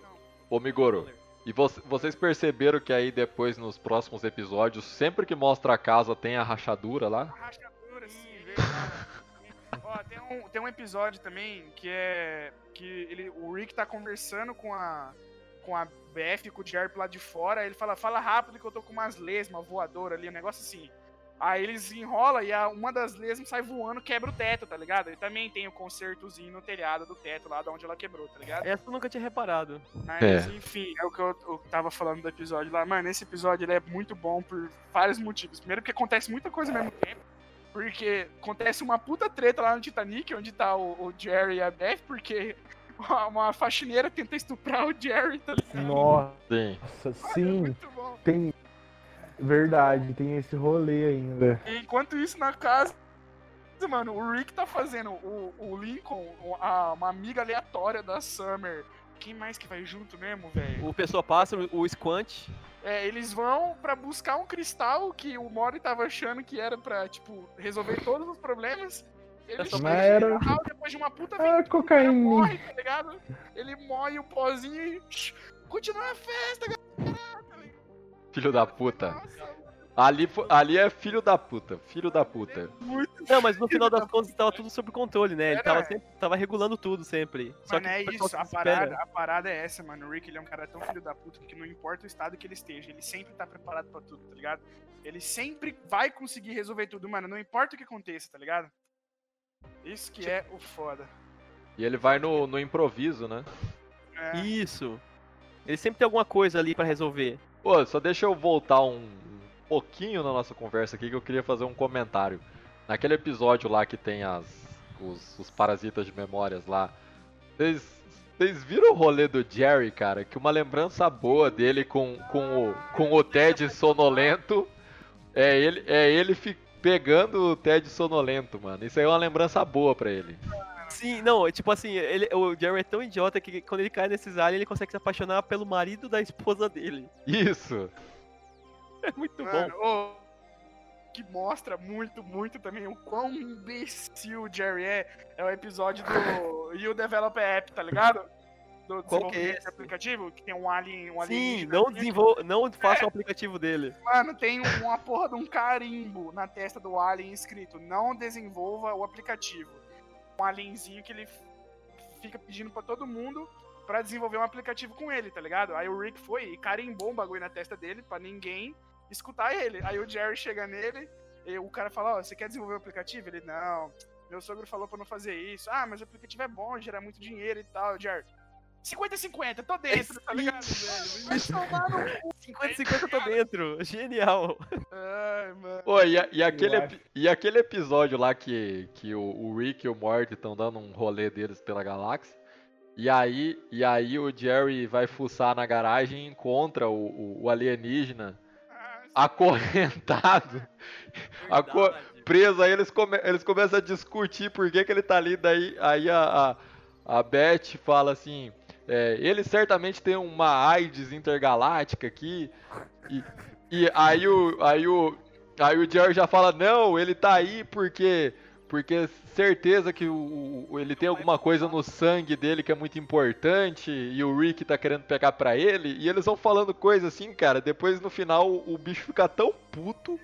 ô Migoro. E vo- vocês perceberam que aí depois nos próximos episódios, sempre que mostra a casa tem a rachadura lá? Uma rachadura, assim, verdade. Ó, tem um, tem um episódio também que é. que ele, o Rick tá conversando com a. com a Beth e com o Jerry lá de fora. Ele fala, fala rápido que eu tô com umas lesmas voadoras ali, um negócio assim. Aí eles enrolam e a, uma das lesmas sai voando, quebra o teto, tá ligado? Ele também tem o concertozinho no telhado do teto lá de onde ela quebrou, tá ligado? Essa eu nunca tinha reparado. Mas, É. enfim, é o que eu, eu tava falando do episódio lá. Mano, esse episódio ele é muito bom por vários motivos. Primeiro, porque acontece muita coisa ao mesmo tempo. Porque acontece uma puta treta lá no Titanic, onde tá o, o Jerry e a Beth, porque uma, uma faxineira tenta estuprar o Jerry, tá ligado? Nossa, Sim. É muito bom. tem. Verdade, tem esse rolê ainda. E enquanto isso, na casa, mano, o Rick tá fazendo o, o Lincoln, a- uma amiga aleatória da Summer. Quem mais que vai junto mesmo, velho? O Pessoa Pássaro, o Squant. É, eles vão pra buscar um cristal que o Mori tava achando que era pra, tipo, resolver todos os problemas. Eles Mas chegam era- depois de uma puta Ah, aventura, o cara cocaína. morre, tá ligado? Ele morre o pozinho e continua a festa, galera. Filho da puta. Ali, ali é filho da puta. Filho da puta. Não, mas no final das contas tava tudo sob controle, né? Ele tava, sempre, tava regulando tudo sempre. Só Mano, que é isso, a parada, a parada é essa, mano. O Rick ele é um cara tão filho da puta que não importa o estado que ele esteja, ele sempre tá preparado pra tudo, tá ligado? Ele sempre vai conseguir resolver tudo, mano. Não importa o que aconteça, tá ligado? Isso que é o foda. E ele vai no, no improviso, né? É. Isso. Ele sempre tem alguma coisa ali pra resolver. Pô, só deixa eu voltar um, pouquinho na nossa conversa aqui que eu queria fazer um comentário. Naquele episódio lá que tem as, os, os parasitas de memórias lá, vocês viram o rolê do Jerry, cara? Que uma lembrança boa dele com, com, o, com o Ted sonolento é ele, é ele pegando o Ted sonolento, mano. Isso aí é uma lembrança boa pra ele. Sim, não, é tipo assim, ele, o Jerry é tão idiota que quando ele cai nesses aliens, ele consegue se apaixonar pelo marido da esposa dele. Isso! É muito bom. Mano, ô, que mostra muito, muito também o quão imbecil o Jerry é, é o episódio do You Develop App, tá ligado? Do Qual que é esse? de aplicativo, que tem um alien, um Sim, alienígena não dentro. desenvol... não faça o aplicativo dele. Mano, tem um- uma porra de um carimbo na testa do alien escrito: não desenvolva o aplicativo. Um alienzinho que ele fica pedindo pra todo mundo pra desenvolver um aplicativo com ele, tá ligado? Aí o Rick foi e carimbou um bagulho na testa dele pra ninguém escutar ele. Aí o Jerry chega nele e o cara fala: Ó, você quer desenvolver o aplicativo? Ele: Não, meu sogro falou pra não fazer isso. Ah, mas o aplicativo é bom, gera muito dinheiro e tal. Jerry. 50-50, tô dentro, tá ligado, velho? Vai tomar no 50-50 eu tô dentro. Genial. Ai, mano. Pô, e, a- e aquele, e aquele episódio lá que, que o, o Rick e o Morty estão dando um rolê deles pela galáxia. E aí, e aí o Jerry vai fuçar na garagem e encontra o, o- o alienígena Ah, acorrentado, Aco- preso. Aí eles, come- eles começam a discutir por que, que ele tá ali. Daí aí a, a, a Beth fala assim: é, ele certamente tem uma AIDS intergaláctica aqui. E, e aí o. Aí o. Aí o Jerry já fala, não, ele tá aí porque. Porque certeza que o, o- ele tem alguma coisa no sangue dele que é muito importante e o Rick tá querendo pegar pra ele. E eles vão falando coisa assim, cara. Depois no final o bicho fica tão puto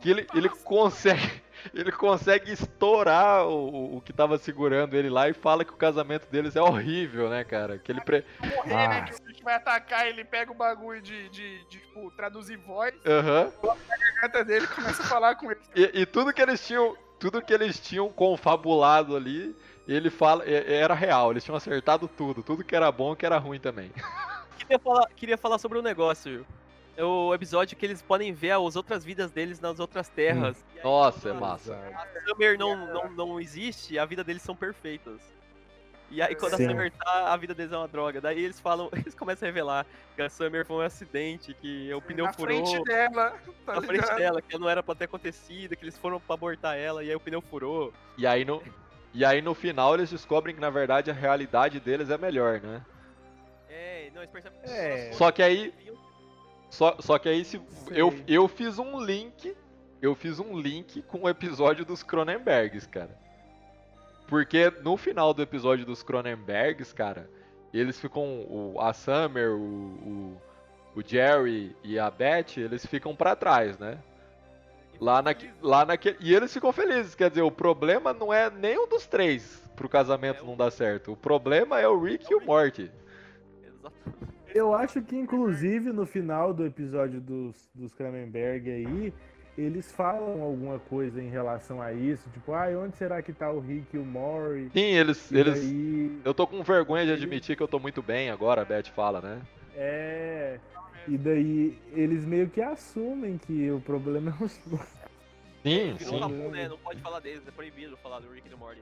que ele, ele consegue. Ele consegue estourar o, o- que tava segurando ele lá e fala que o casamento deles é horrível, né, cara? Que ele pre... morrer, Ah. né? Que o bicho vai atacar, ele pega o bagulho de, de, de, tipo, traduzir voz, Aham. a gata dele e começa a falar com ele. E, e tudo que eles tinham, tudo que eles tinham confabulado ali, ele fala, é- era real. Eles tinham acertado tudo, tudo que era bom, que era ruim também. Queria falar, queria falar sobre um negócio. É o episódio que eles podem ver as outras vidas deles nas outras terras. E aí, Nossa, é massa. A Summer não, não, não existe, a vida deles são perfeitas. E aí quando Sim. a Summer tá, a vida deles é uma droga. Daí eles falam, eles começam a revelar que a Summer foi um acidente, que o pneu na furou frente dela, tá na frente dela, que não era pra ter acontecido, que eles foram pra abortar ela e aí o pneu furou. E aí no, e aí no final eles descobrem que na verdade a realidade deles é melhor, né? É, não, eles percebem que É. Só que aí, só, só que aí se eu, eu fiz um link, eu fiz um link com o episódio dos Cronenbergs, cara. Porque no final do episódio dos Cronenbergs, cara, eles ficam. O, a Summer, o, o, o Jerry e a Beth, eles ficam pra trás, né? Lá, naque, lá naquele. E eles ficam felizes. Quer dizer, o problema não é nenhum dos três pro casamento É não dar certo. O problema é o Rick e o Morty. Exatamente. Eu acho que, inclusive, no final do episódio dos, dos Cronenberg aí, eles falam alguma coisa em relação a isso, tipo, ah, onde será que tá o Rick e o Mori? Sim, eles. E eles... daí- Eu tô com vergonha de admitir que eu tô muito bem agora, a Beth fala, né? É. E daí eles meio que assumem que o problema é os Sim, sim. tabu, né? Não pode falar deles, é proibido falar do Rick e do Morty.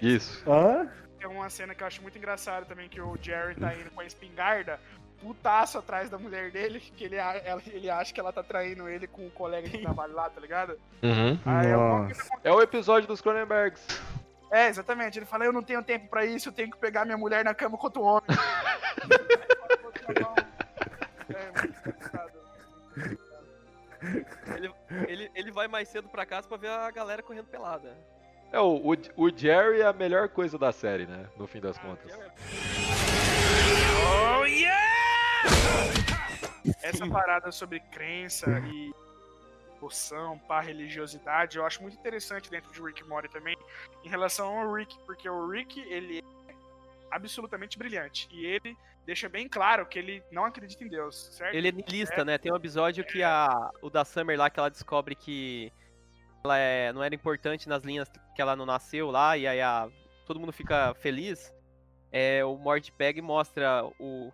Isso. Hã? Tem uma cena que eu acho muito engraçada também, que o Jerry tá indo com a espingarda, putaço atrás da mulher dele, que ele, ela- ele acha que ela tá traindo ele com o colega de trabalho lá, tá ligado? Uhum. Aí Nossa. É o episódio dos Cronenbergs. É, exatamente. Ele fala, eu não tenho tempo pra isso, eu tenho que pegar minha mulher na cama com outro homem. é muito complicado. Ele, ele, ele vai mais cedo pra casa pra ver a galera correndo pelada. É, o, o, o Jerry é a melhor coisa da série, né? No fim das contas. Oh, yeah! Essa parada sobre crença e devoção, pá, religiosidade, eu acho muito interessante dentro de Rick Morty também, em relação ao Rick, porque o Rick, ele é absolutamente brilhante, e ele deixa bem claro que ele não acredita em Deus, certo? Ele é niilista, né? Tem um episódio que a, o da Summer lá, que ela descobre que ela é- não era importante nas linhas que ela não nasceu lá, e aí a- todo mundo fica feliz. É, o Mort pega e mostra o-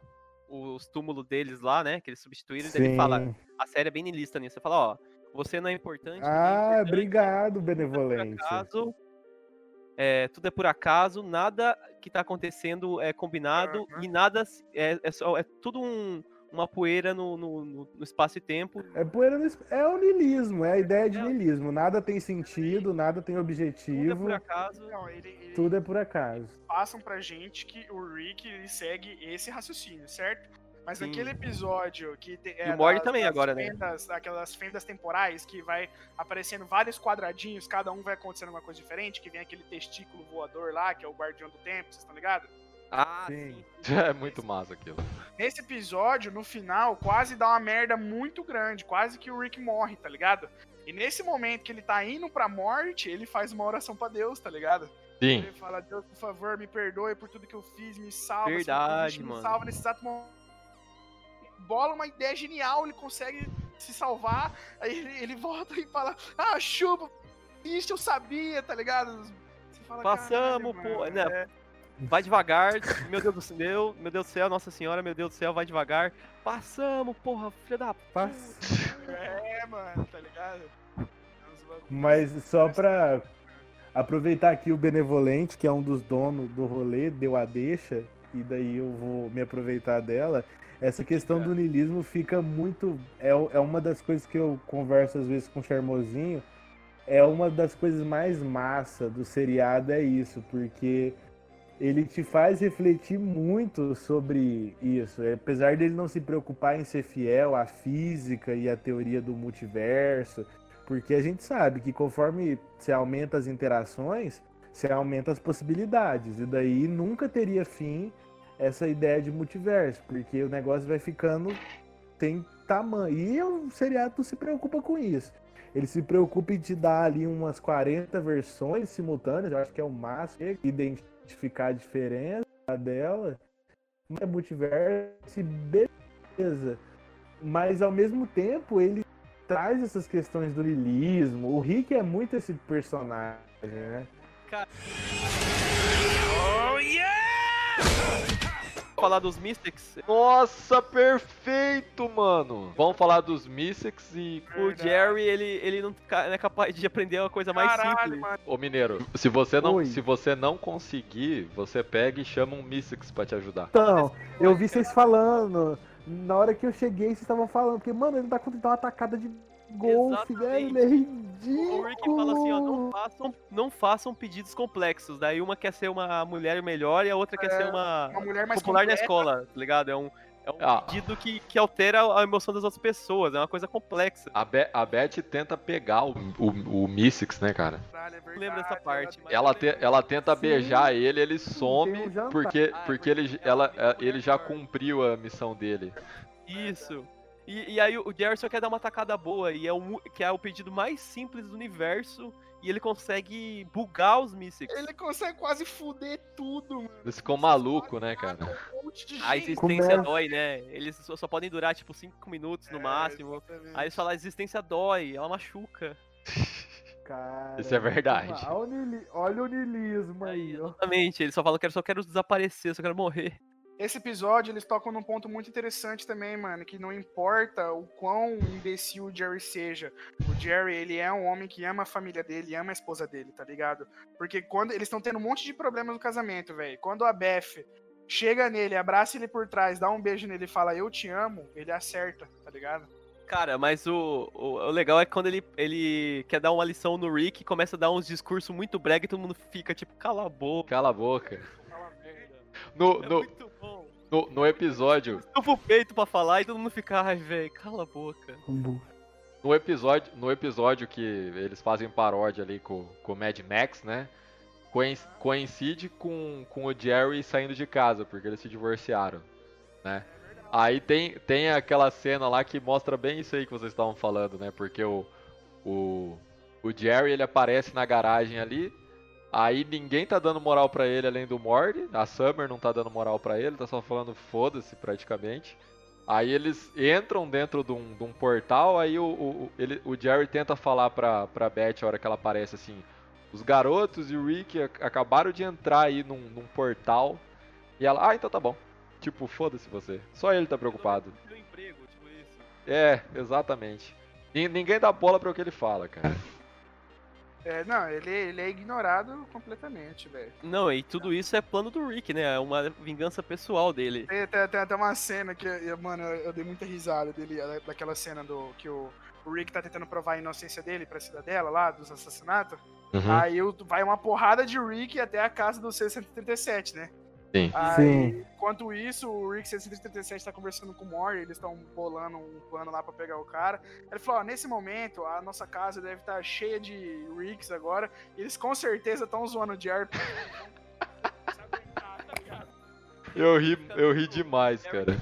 os túmulos deles lá, né? Que eles substituíram, e daí ele fala, Sim. a série é bem niilista nisso. Você fala, ó, você não é importante. é Ah, importante, obrigado, tudo é por benevolência. acaso, é, tudo é por acaso, nada que tá acontecendo é combinado Aham. e nada é, é, só, é tudo um- uma poeira no, no- no- no espaço e tempo. É poeira no é o niilismo, é a ideia de É. niilismo. Nada tem sentido, nada tem Tudo é objetivo, por acaso. Não, ele, ele- tudo é por acaso. passam pra gente que o Rick ele segue esse raciocínio, certo? Mas Sim. naquele episódio que tem, é, E o Morty das- também das agora, né? fendas, Aquelas fendas temporais que vai aparecendo vários quadradinhos, cada um vai acontecendo uma coisa diferente, que vem aquele testículo voador lá, que é o guardião do tempo, vocês estão ligados? Ah, Sim. sim. É muito massa aquilo. Nesse episódio, no final, quase dá uma merda muito grande, quase que o Rick morre, tá ligado? E nesse momento que ele tá indo pra morte, ele faz uma oração pra Deus, tá ligado? Sim. Ele fala, Deus, por favor, me perdoe por tudo que eu fiz, me salva. Verdade, me mano. salva nesse exato momento. Bola uma ideia genial, ele consegue se salvar, aí ele, ele volta e fala, ah, chupa, isso eu sabia, tá ligado? Você fala, Passamos, "Caralho, pô, mano, né? é, Vai devagar, meu Deus do céu, meu Deus do céu, Nossa Senhora, meu Deus do céu, vai devagar. Passamos, porra, filha da Passa. é, mano, tá ligado? É Mas só pra aproveitar aqui o Benevolente, que é um dos donos do rolê, deu a deixa, e daí eu vou me aproveitar dela. Essa questão do niilismo fica muito. É, é uma das coisas que eu converso às vezes com o Charmosinho. É uma das coisas mais massa do seriado, é isso, porque ele te faz refletir muito sobre isso. Apesar dele não se preocupar em ser fiel à física e à teoria do multiverso, porque a gente sabe que conforme você aumenta as interações, você aumenta as possibilidades. E daí nunca teria fim essa ideia de multiverso, porque o negócio vai ficando tem tamanho. E o seriado se preocupa com isso. Ele se preocupa em te dar ali umas 40 versões simultâneas, eu acho que é o máximo, identificar a diferença dela. É multiverso, e beleza. Mas ao mesmo tempo ele traz essas questões do lilismo. O Rick é muito esse personagem, né? Oh, yeah! Falar dos Mystics, Nossa, perfeito, mano. Vamos falar dos Mystics e. o Verdade. Jerry, ele, ele não é capaz de aprender uma coisa mais Caralho, simples. mano. Ô Mineiro, se você não, Oi. se você não conseguir, você pega e chama um Mystics pra te ajudar. Então, eu vi vocês falando. Na hora que eu cheguei, vocês estavam falando, porque, mano, ele tá com uma atacada de golfe, Exatamente. velho. É ridículo. O Rick fala assim, ó, não façam, não façam pedidos complexos. Daí uma quer ser uma mulher melhor e a outra quer ser uma, Uma mulher mais popular na completa. escola, tá ligado? É um, é um Ah. pedido que, que altera a emoção das outras pessoas, é uma coisa complexa. A, Be a Beth tenta pegar o, o, o Mystics, né, cara? Caralho, é Não lembro dessa parte. mas Ela, te, ela tenta Sim. beijar ele, ele some um jantar. porque, Ah, é porque ele, porque ela, ela tem ele já cumpriu a missão dele. Isso. E, e, aí o Jerry só quer dar uma tacada boa, e é o, que é o pedido mais simples do universo, e ele consegue bugar os Mystics. Ele consegue quase fuder tudo, mano. Eles ficam maluco, né, cara? Um a existência dói, né? Eles só, só, podem durar, tipo, 5 minutos no é, máximo. Exatamente. Aí eles falam, a existência dói, ela machuca. Cara, Isso é verdade. Olha o nilismo aí. Exatamente, eles só falam que eu só quero desaparecer, só quero morrer. Esse episódio, eles tocam num ponto muito interessante também, mano, que não importa o quão imbecil o Jerry seja, o Jerry, ele é um homem que ama a família dele, ama a esposa dele, tá ligado? Porque quando eles estão tendo um monte de problemas no casamento, velho. Quando a Beth chega nele, abraça ele por trás, dá um beijo nele e fala eu te amo, ele acerta, tá ligado? Cara, mas o, o, o, legal é quando ele, ele quer dar uma lição no Rick, começa a dar uns discursos muito brega e todo mundo fica tipo, cala a boca. Cala a boca. No, é no, no, no, episódio. Eu peito pra falar e todo mundo fica, ai, velho, cala a boca. No episódio, no episódio que eles fazem paródia ali com, com o Mad Max, né? Coincide com, com o Jerry saindo de casa, porque eles se divorciaram, né? Aí tem, tem aquela cena lá que mostra bem isso aí que vocês estavam falando, né? Porque o, o, o Jerry ele aparece na garagem ali, Aí ninguém tá dando moral para ele além do Mord. A Summer não tá dando moral para ele, tá só falando foda-se praticamente. Aí eles entram dentro de um, de um portal, aí o, o, ele, o Jerry tenta falar pra, pra Beth a hora que ela aparece assim. Os garotos e o Rick acabaram de entrar aí num, num portal. E ela, ah, então tá bom. Tipo, foda-se você. Só ele tá preocupado. Emprego, tipo é, exatamente. Ninguém dá bola para o que ele fala, cara. É, não, ele, ele é ignorado completamente, velho. Não, e tudo isso é plano do Rick, né? É uma vingança pessoal dele. Tem, tem, tem até uma cena que, mano, eu, eu, dei muita risada dele, daquela cena do que o, o Rick tá tentando provar a inocência dele pra cidadela lá, dos assassinatos. Uhum. Aí vai uma porrada de Rick até a casa do C-137, né? Sim. Aí, Sim. Enquanto isso, o Rick 637 tá conversando com o Mori, eles estão bolando um plano lá para pegar o cara. Ele falou: ó, nesse momento, a nossa casa deve estar tá cheia de Ricks agora, e eles com certeza estão zoando o Jerry. eu ri, eu ri demais, cara.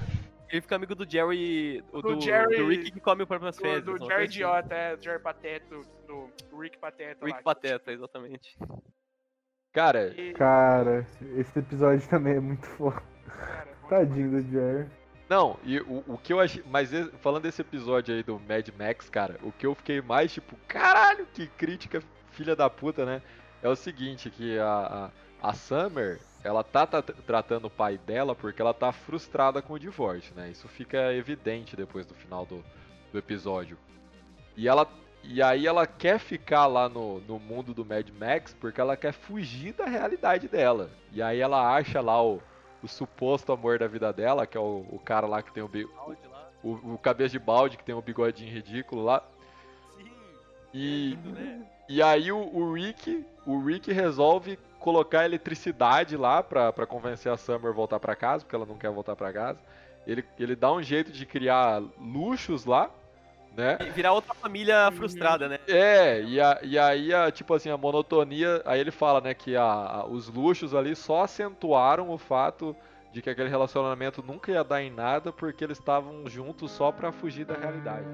Ele fica amigo do Jerry. Do, do, Jerry, do Rick que come o próprio fezes. Do, do Jerry assim. Idiota, é, do Jerry Pateta, do, do Rick Pateta. Rick lá, Pateta, exatamente. Cara. Cara, esse episódio também é muito foda. Tadinho do Jerry. Não, e o, o que eu achei. Mas falando desse episódio aí do Mad Max, cara, o que eu fiquei mais tipo, caralho, que crítica filha da puta, né? É o seguinte, que a, a, a Summer, ela tá, tá, tratando o pai dela porque ela tá frustrada com o divórcio, né? Isso fica evidente depois do final do, do episódio. E ela e aí ela quer ficar lá no, no mundo do Mad Max porque ela quer fugir da realidade dela. E aí ela acha lá o, o suposto amor da vida dela, que é o, o cara lá que tem o, o, o cabeça de balde, que tem o bigodinho ridículo lá. Sim. E, é né? e aí o, o, Rick, o Rick resolve colocar eletricidade lá pra, pra convencer a Summer a voltar pra casa, porque ela não quer voltar pra casa. Ele, ele dá um jeito de criar luxos lá né? E virar outra família uhum. frustrada, né? É, e, a, e aí, a, tipo assim, a monotonia, aí ele fala, né, que a, a, os luxos ali só acentuaram o fato de que aquele relacionamento nunca ia dar em nada porque eles estavam juntos só para fugir da realidade.